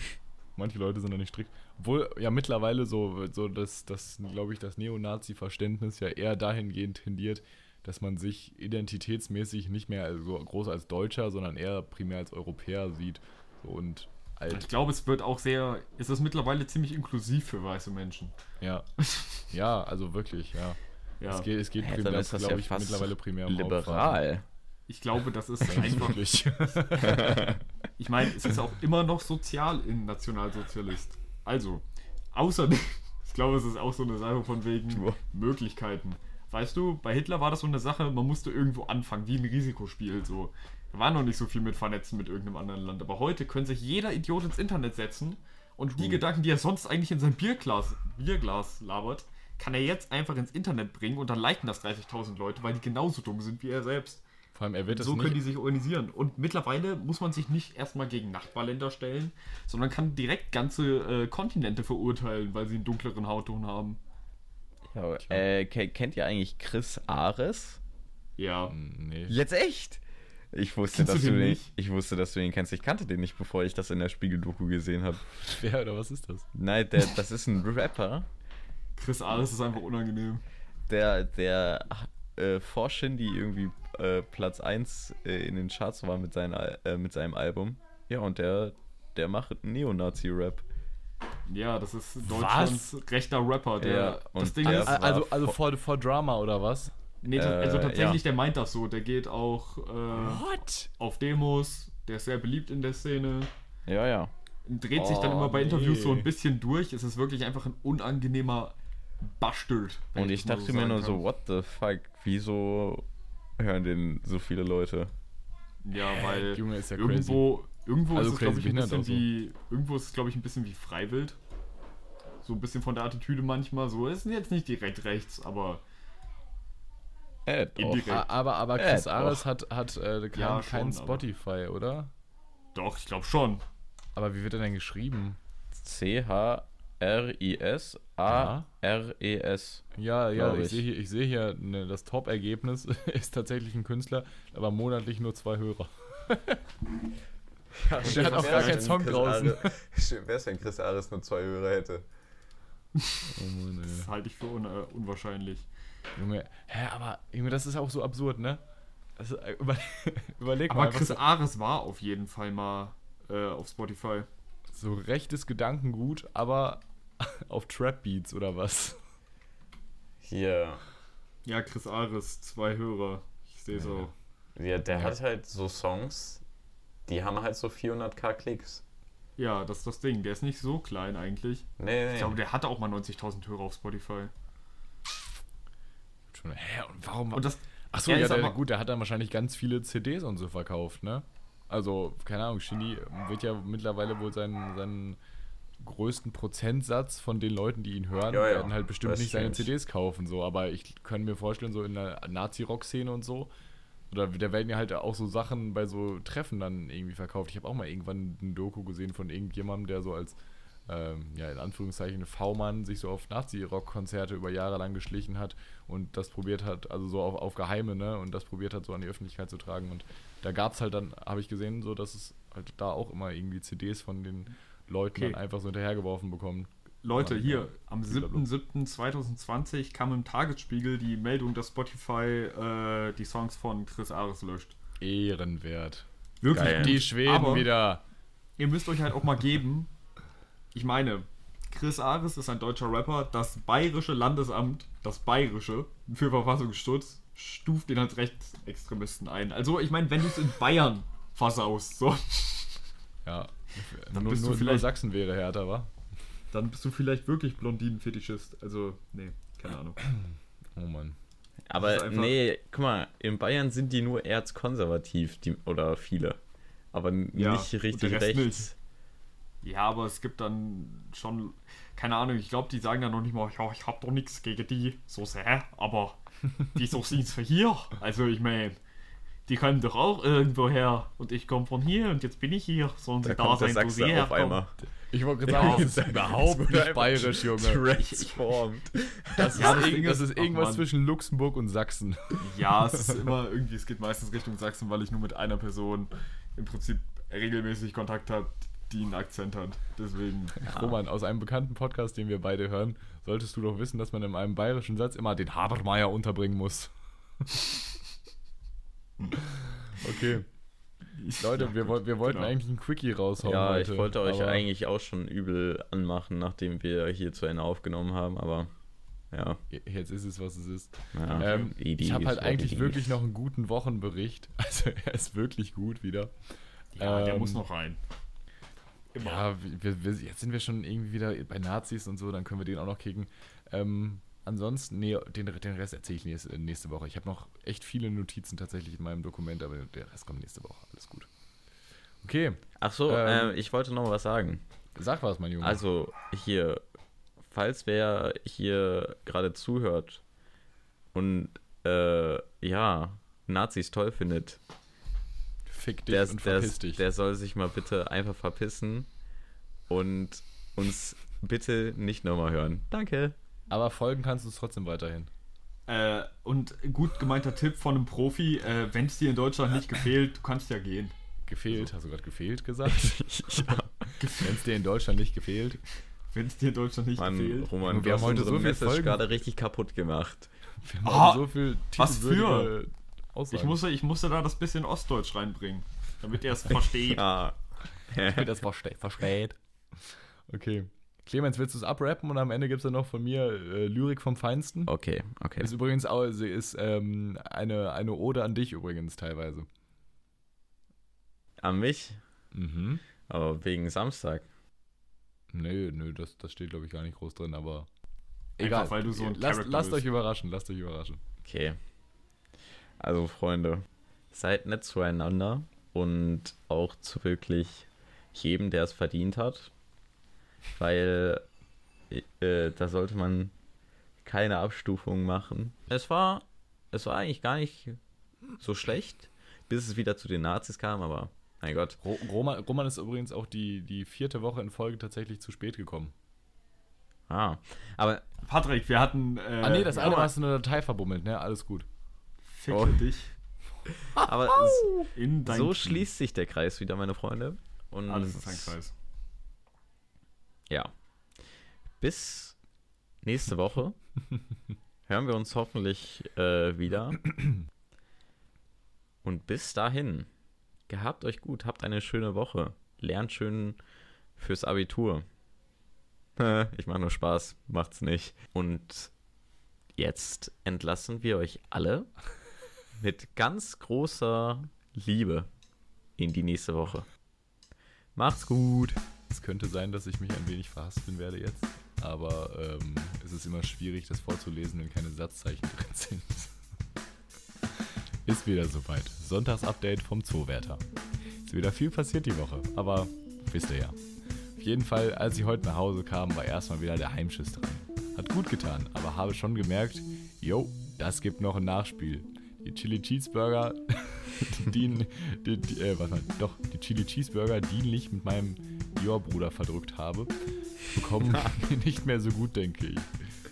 Manche Leute sind da nicht strikt. Obwohl, ja, mittlerweile so, so das, das glaube ich, das Neonazi-Verständnis ja eher dahingehend tendiert, dass man sich identitätsmäßig nicht mehr so groß als Deutscher, sondern eher primär als Europäer sieht. So, und alt. Ich glaube, es wird auch sehr. Es ist mittlerweile ziemlich inklusiv für weiße Menschen. Ja. [LAUGHS] Ja, also wirklich, ja. Ja. Es geht, es geht primär, glaube ja ich, mittlerweile primär um. Liberal. Ich glaube, das ist [LAUGHS] einfach. [LAUGHS] Ich meine, es ist auch immer noch sozial in Nationalsozialist. Also, außerdem, [LAUGHS] ich glaube, es ist auch so eine Sache von wegen Ja. Möglichkeiten. Weißt du, bei Hitler war das so eine Sache, man musste irgendwo anfangen, wie ein Risikospiel. So. Da war noch nicht so viel mit Vernetzen mit irgendeinem anderen Land. Aber heute können sich jeder Idiot ins Internet setzen und die Gedanken, die er sonst eigentlich in sein Bierglas, Bierglas labert, kann er jetzt einfach ins Internet bringen und dann liken das 30.000 Leute, weil die genauso dumm sind wie er selbst. Vor allem, er wird es So nicht. können die sich organisieren. Und mittlerweile muss man sich nicht erstmal gegen Nachbarländer stellen, sondern kann direkt ganze äh, Kontinente verurteilen, weil sie einen dunkleren Hautton haben. Ja, äh, ke- kennt ihr eigentlich Chris Ares? Ja. Hm, Nee. Jetzt echt? Ich wusste, Kennst dass du den den, nicht? ich wusste, dass du ihn kennst. Ich kannte den nicht, bevor ich das in der Spiegel-Doku gesehen habe. Wer oder was ist das? Nein, der, das ist ein Rapper, Chris Ares ist einfach unangenehm. der, der äh, vor Shindy irgendwie äh, Platz 1 äh, in den Charts war mit, seinen, Al- äh, mit seinem Album. Ja, und der, der macht Neonazi-Rap. Ja, das ist Deutschlands rechter Rapper. Der, Ja, das Ding ist, Also, also vor- vor, Drama oder was? nee, also äh, tatsächlich, ja. der meint das so. Der geht auch äh, What? auf Demos, der ist sehr beliebt in der Szene. Ja, ja. Dreht sich dann Oh, immer bei Interviews so nee. ein bisschen durch. Es ist wirklich einfach ein unangenehmer Bastard. wenn Und ich mal dachte mir sagen nur kann. so, what the fuck, wieso hören den so viele Leute? Ja, weil Junge, ist ja irgendwo, irgendwo Also ist es, glaube crazy ich, ein bisschen so. wie, irgendwo ist es, glaube ich, ein bisschen wie Freiwild. So ein bisschen von der Attitüde manchmal. So ist jetzt nicht direkt rechts, aber Äh, Aber, aber Äh, Chris doch. Ares hat, hat äh, kein, Ja, kein schon, aber- Spotify, oder? doch, ich glaube schon. Aber wie wird er denn geschrieben? C-H-R-I-S-A-R-E-S. Ja, ja, Glaub ich ich. sehe hier, ich sehe hier ne, das Top-Ergebnis [LAUGHS] ist tatsächlich ein Künstler, aber monatlich nur zwei Hörer. [LAUGHS] Der hat auch gar keinen Song draußen. [LAUGHS] Wäre es, wenn Chris Ares nur zwei Hörer hätte? Oh Mann, Das halte ich für un äh, unwahrscheinlich. ey. Junge, hä, aber Junge, das ist auch so absurd, ne? Also, äh, über, überleg mal, Aber Chris Ares war auf jeden Fall mal äh, auf Spotify. so rechtes Gedankengut, aber [LAUGHS] auf Trap-Beats oder was? Hier. Ja, Chris Ares, zwei Hörer. Ich sehe so. Ja, der hat halt so Songs, die haben halt so 400k Klicks. Ja, das ist das Ding. Der ist nicht so klein eigentlich. Nee, Ich glaube, der hatte auch mal 90.000 Hörer auf Spotify. Schon, hä, und warum? Und das, Achso, ja, der, aber- gut, der hat dann wahrscheinlich ganz viele CDs und so verkauft, ne? Also, keine Ahnung, Shindy wird ja mittlerweile wohl seinen, seinen größten Prozentsatz von den Leuten, die ihn hören, Ja, ja, werden halt bestimmt das nicht seine. CDs kaufen, so. Aber ich kann mir vorstellen, so in der Nazi-Rock-Szene und so, oder da werden ja halt auch so Sachen bei so Treffen dann irgendwie verkauft. Ich habe auch mal irgendwann ein Doku gesehen von irgendjemandem, der so als, ähm, ja, in Anführungszeichen V-Mann sich so auf Nazi-Rock-Konzerte über Jahre lang geschlichen hat und das probiert hat, also so auf, auf Geheime, ne, und das probiert hat, so an die Öffentlichkeit zu tragen. Und da gab es halt dann, habe ich gesehen, so, dass es halt da auch immer irgendwie CDs von den Leuten Okay. dann einfach so hinterhergeworfen bekommen. Leute, hier, am Blablabla. 7.7.2020 kam im Tagesspiegel die Meldung, dass Spotify äh, die Songs von Chris Ares löscht. Ehrenwert. Wirklich Geil. Die Schweden Aber wieder. ihr müsst euch halt auch mal geben. Ich meine, Chris Ares ist ein deutscher Rapper. Das bayerische Landesamt, das bayerische, für Verfassungsschutz, stuft ihn als Rechtsextremisten ein. Also, ich meine, wenn du es in Bayern [LAUGHS] versaust, so, Ja. Dann nur, bist du nur, nur vielleicht- Sachsen wäre härter, wa? dann bist du vielleicht wirklich Blondinenfetischist. Also, nee, keine Ahnung. [CLEARS THROAT] Oh Mann. Aber ist nee, guck mal, in Bayern sind die nur erzkonservativ, die, oder viele. Aber Ja, nicht richtig rechts. Ja, aber es gibt dann schon, keine Ahnung, ich glaube, die sagen dann noch nicht mal, ja, ich hab doch nichts gegen die, so sehr, aber wieso sind sie hier? Also ich meine, die kommen doch auch irgendwo her und ich komme von hier und jetzt bin ich hier, sollen sie Da da, kommt der sein, wo sie auf herkommen. einmal. Ich wollte gerade Ja, sagen, das ist überhaupt nicht bayerisch, Junge. [LAUGHS] Transformed. Das, Ja, ist, das ist- ach, irgendwas Mann. zwischen Luxemburg und Sachsen. Ja, es ist [LAUGHS] immer irgendwie, es geht meistens Richtung Sachsen, weil ich nur mit einer Person im Prinzip regelmäßig Kontakt habe, die einen Akzent hat. Deswegen, Roman, aus einem bekannten Podcast, den wir beide hören, solltest du doch wissen, dass man in einem bayerischen Satz immer den Habermeier unterbringen muss. [LAUGHS] Okay. Leute, wir, wir wollten genau. eigentlich einen Quickie raushauen. Ja, heute, ich wollte euch eigentlich auch schon übel anmachen, nachdem wir hier zu Ende aufgenommen haben, aber ja. Jetzt ist es, was es ist. ja. Ähm, ich habe halt eigentlich wirklich noch einen guten Wochenbericht. [LAUGHS] Also er ist wirklich gut wieder. ja, der Ähm, muss noch rein. Immer. Ja, wir, wir, jetzt sind wir schon irgendwie wieder bei Nazis und so, dann können wir den auch noch kicken. Ähm, ansonsten, nee, den, den Rest erzähle ich nächste, nächste Woche. Ich habe noch echt viele Notizen tatsächlich in meinem Dokument, aber der Rest kommt nächste Woche. Alles gut. Okay, Ach so, Ähm, äh, ich wollte noch was sagen. sag was, mein Junge. Also hier, falls wer hier gerade zuhört und äh, ja, Nazis toll findet, Fick dich der, und der, verpiss dich. der soll sich mal bitte einfach verpissen und uns bitte nicht nochmal hören. Danke. Aber folgen kannst du es trotzdem weiterhin. Äh, und gut gemeinter Tipp von einem Profi, äh, wenn es dir in Deutschland nicht gefällt, du kannst ja gehen. Gefehlt, hast du gerade gefehlt gesagt? [LAUGHS] ja. Wenn es dir in Deutschland nicht gefehlt. Wenn es dir in Deutschland nicht Mann, gefällt. Roman, Wir du haben hast heute so viel Message Folgen. gerade richtig kaputt gemacht. Wir haben Ah, heute so viel was für? Aussagen. Ich musste, ich musste da das bisschen Ostdeutsch reinbringen, damit er es versteht. Ah. mir das verste versteht. [LAUGHS] Okay. Clemens, willst du es abrappen und am Ende gibt es dann noch von mir äh, Lyrik vom Feinsten? okay, okay. Ist übrigens auch, sie ist ähm, eine, eine Ode an dich übrigens teilweise. An mich? Mhm. Aber wegen Samstag. Nö, nö, das, das steht glaube ich gar nicht groß drin, aber Einfach, weil du so ein lasst, lasst euch überraschen, lasst euch überraschen. Okay. Also, Freunde, seid nett zueinander und auch zu wirklich jedem, der es verdient hat. Weil äh, da sollte man keine Abstufung machen. Es war, es war eigentlich gar nicht so schlecht, bis es wieder zu den Nazis kam, aber mein Gott. Ro Roman, Roman ist übrigens auch die, die vierte Woche in Folge tatsächlich zu spät gekommen. Ah, aber Patrick, wir hatten. Äh, ah nee, das eine hast du in eine Datei verbummelt, ne? Alles gut. Ficke Oh. dich aber so schließt sich der Kreis wieder, meine Freunde. Und Alles ist ein Kreis. Ja. Bis nächste Woche [LAUGHS] hören wir uns hoffentlich äh, wieder. Und bis dahin, gehabt euch gut, habt eine schöne Woche. Lernt schön fürs Abitur. [LAUGHS] Ich mache nur Spaß, macht's nicht. Und jetzt entlassen wir euch alle [LAUGHS] mit ganz großer Liebe in die nächste Woche. Macht's gut. Es könnte sein, dass ich mich ein wenig verhaspeln werde jetzt. Aber ähm, es ist immer schwierig, das vorzulesen, wenn keine Satzzeichen [LAUGHS] drin sind. ist wieder soweit. Sonntagsupdate vom Zoowärter. Ist wieder viel passiert die Woche, aber wisst ihr ja. Auf jeden Fall, als ich heute nach Hause kam, war erstmal wieder der Heimschiss dran. Hat gut getan, aber habe schon gemerkt, yo, das gibt noch ein Nachspiel. Die Chili Cheeseburger [LAUGHS] dienen, die, die, äh, was mal, doch, die Chili Cheeseburger, die ich mit meinem Dior-Bruder verdrückt habe, bekommen mir nicht mehr so gut, denke ich.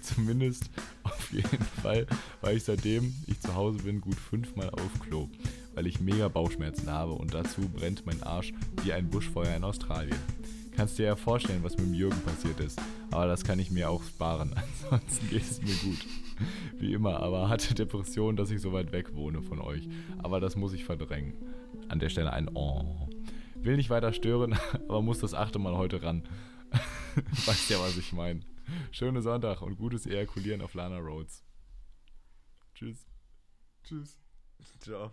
Zumindest auf jeden Fall, weil ich seitdem ich zu Hause bin, gut fünfmal auf Klo. Weil ich mega Bauchschmerzen habe und dazu brennt mein Arsch wie ein Buschfeuer in Australien. Kannst dir ja vorstellen, was mit dem Jürgen passiert ist. Aber das kann ich mir auch sparen. [LAUGHS] Ansonsten geht es mir gut. Wie immer, aber hatte Depression, dass ich so weit weg wohne von euch. Aber das muss ich verdrängen. An der Stelle ein Oh. Will nicht weiter stören, [LAUGHS] aber muss das achte Mal heute ran. [LAUGHS] weißt ja, was ich meine. Schönen Sonntag und gutes Ejakulieren auf Lana Roads. Tschüss. Tschüss. [LAUGHS] Ciao.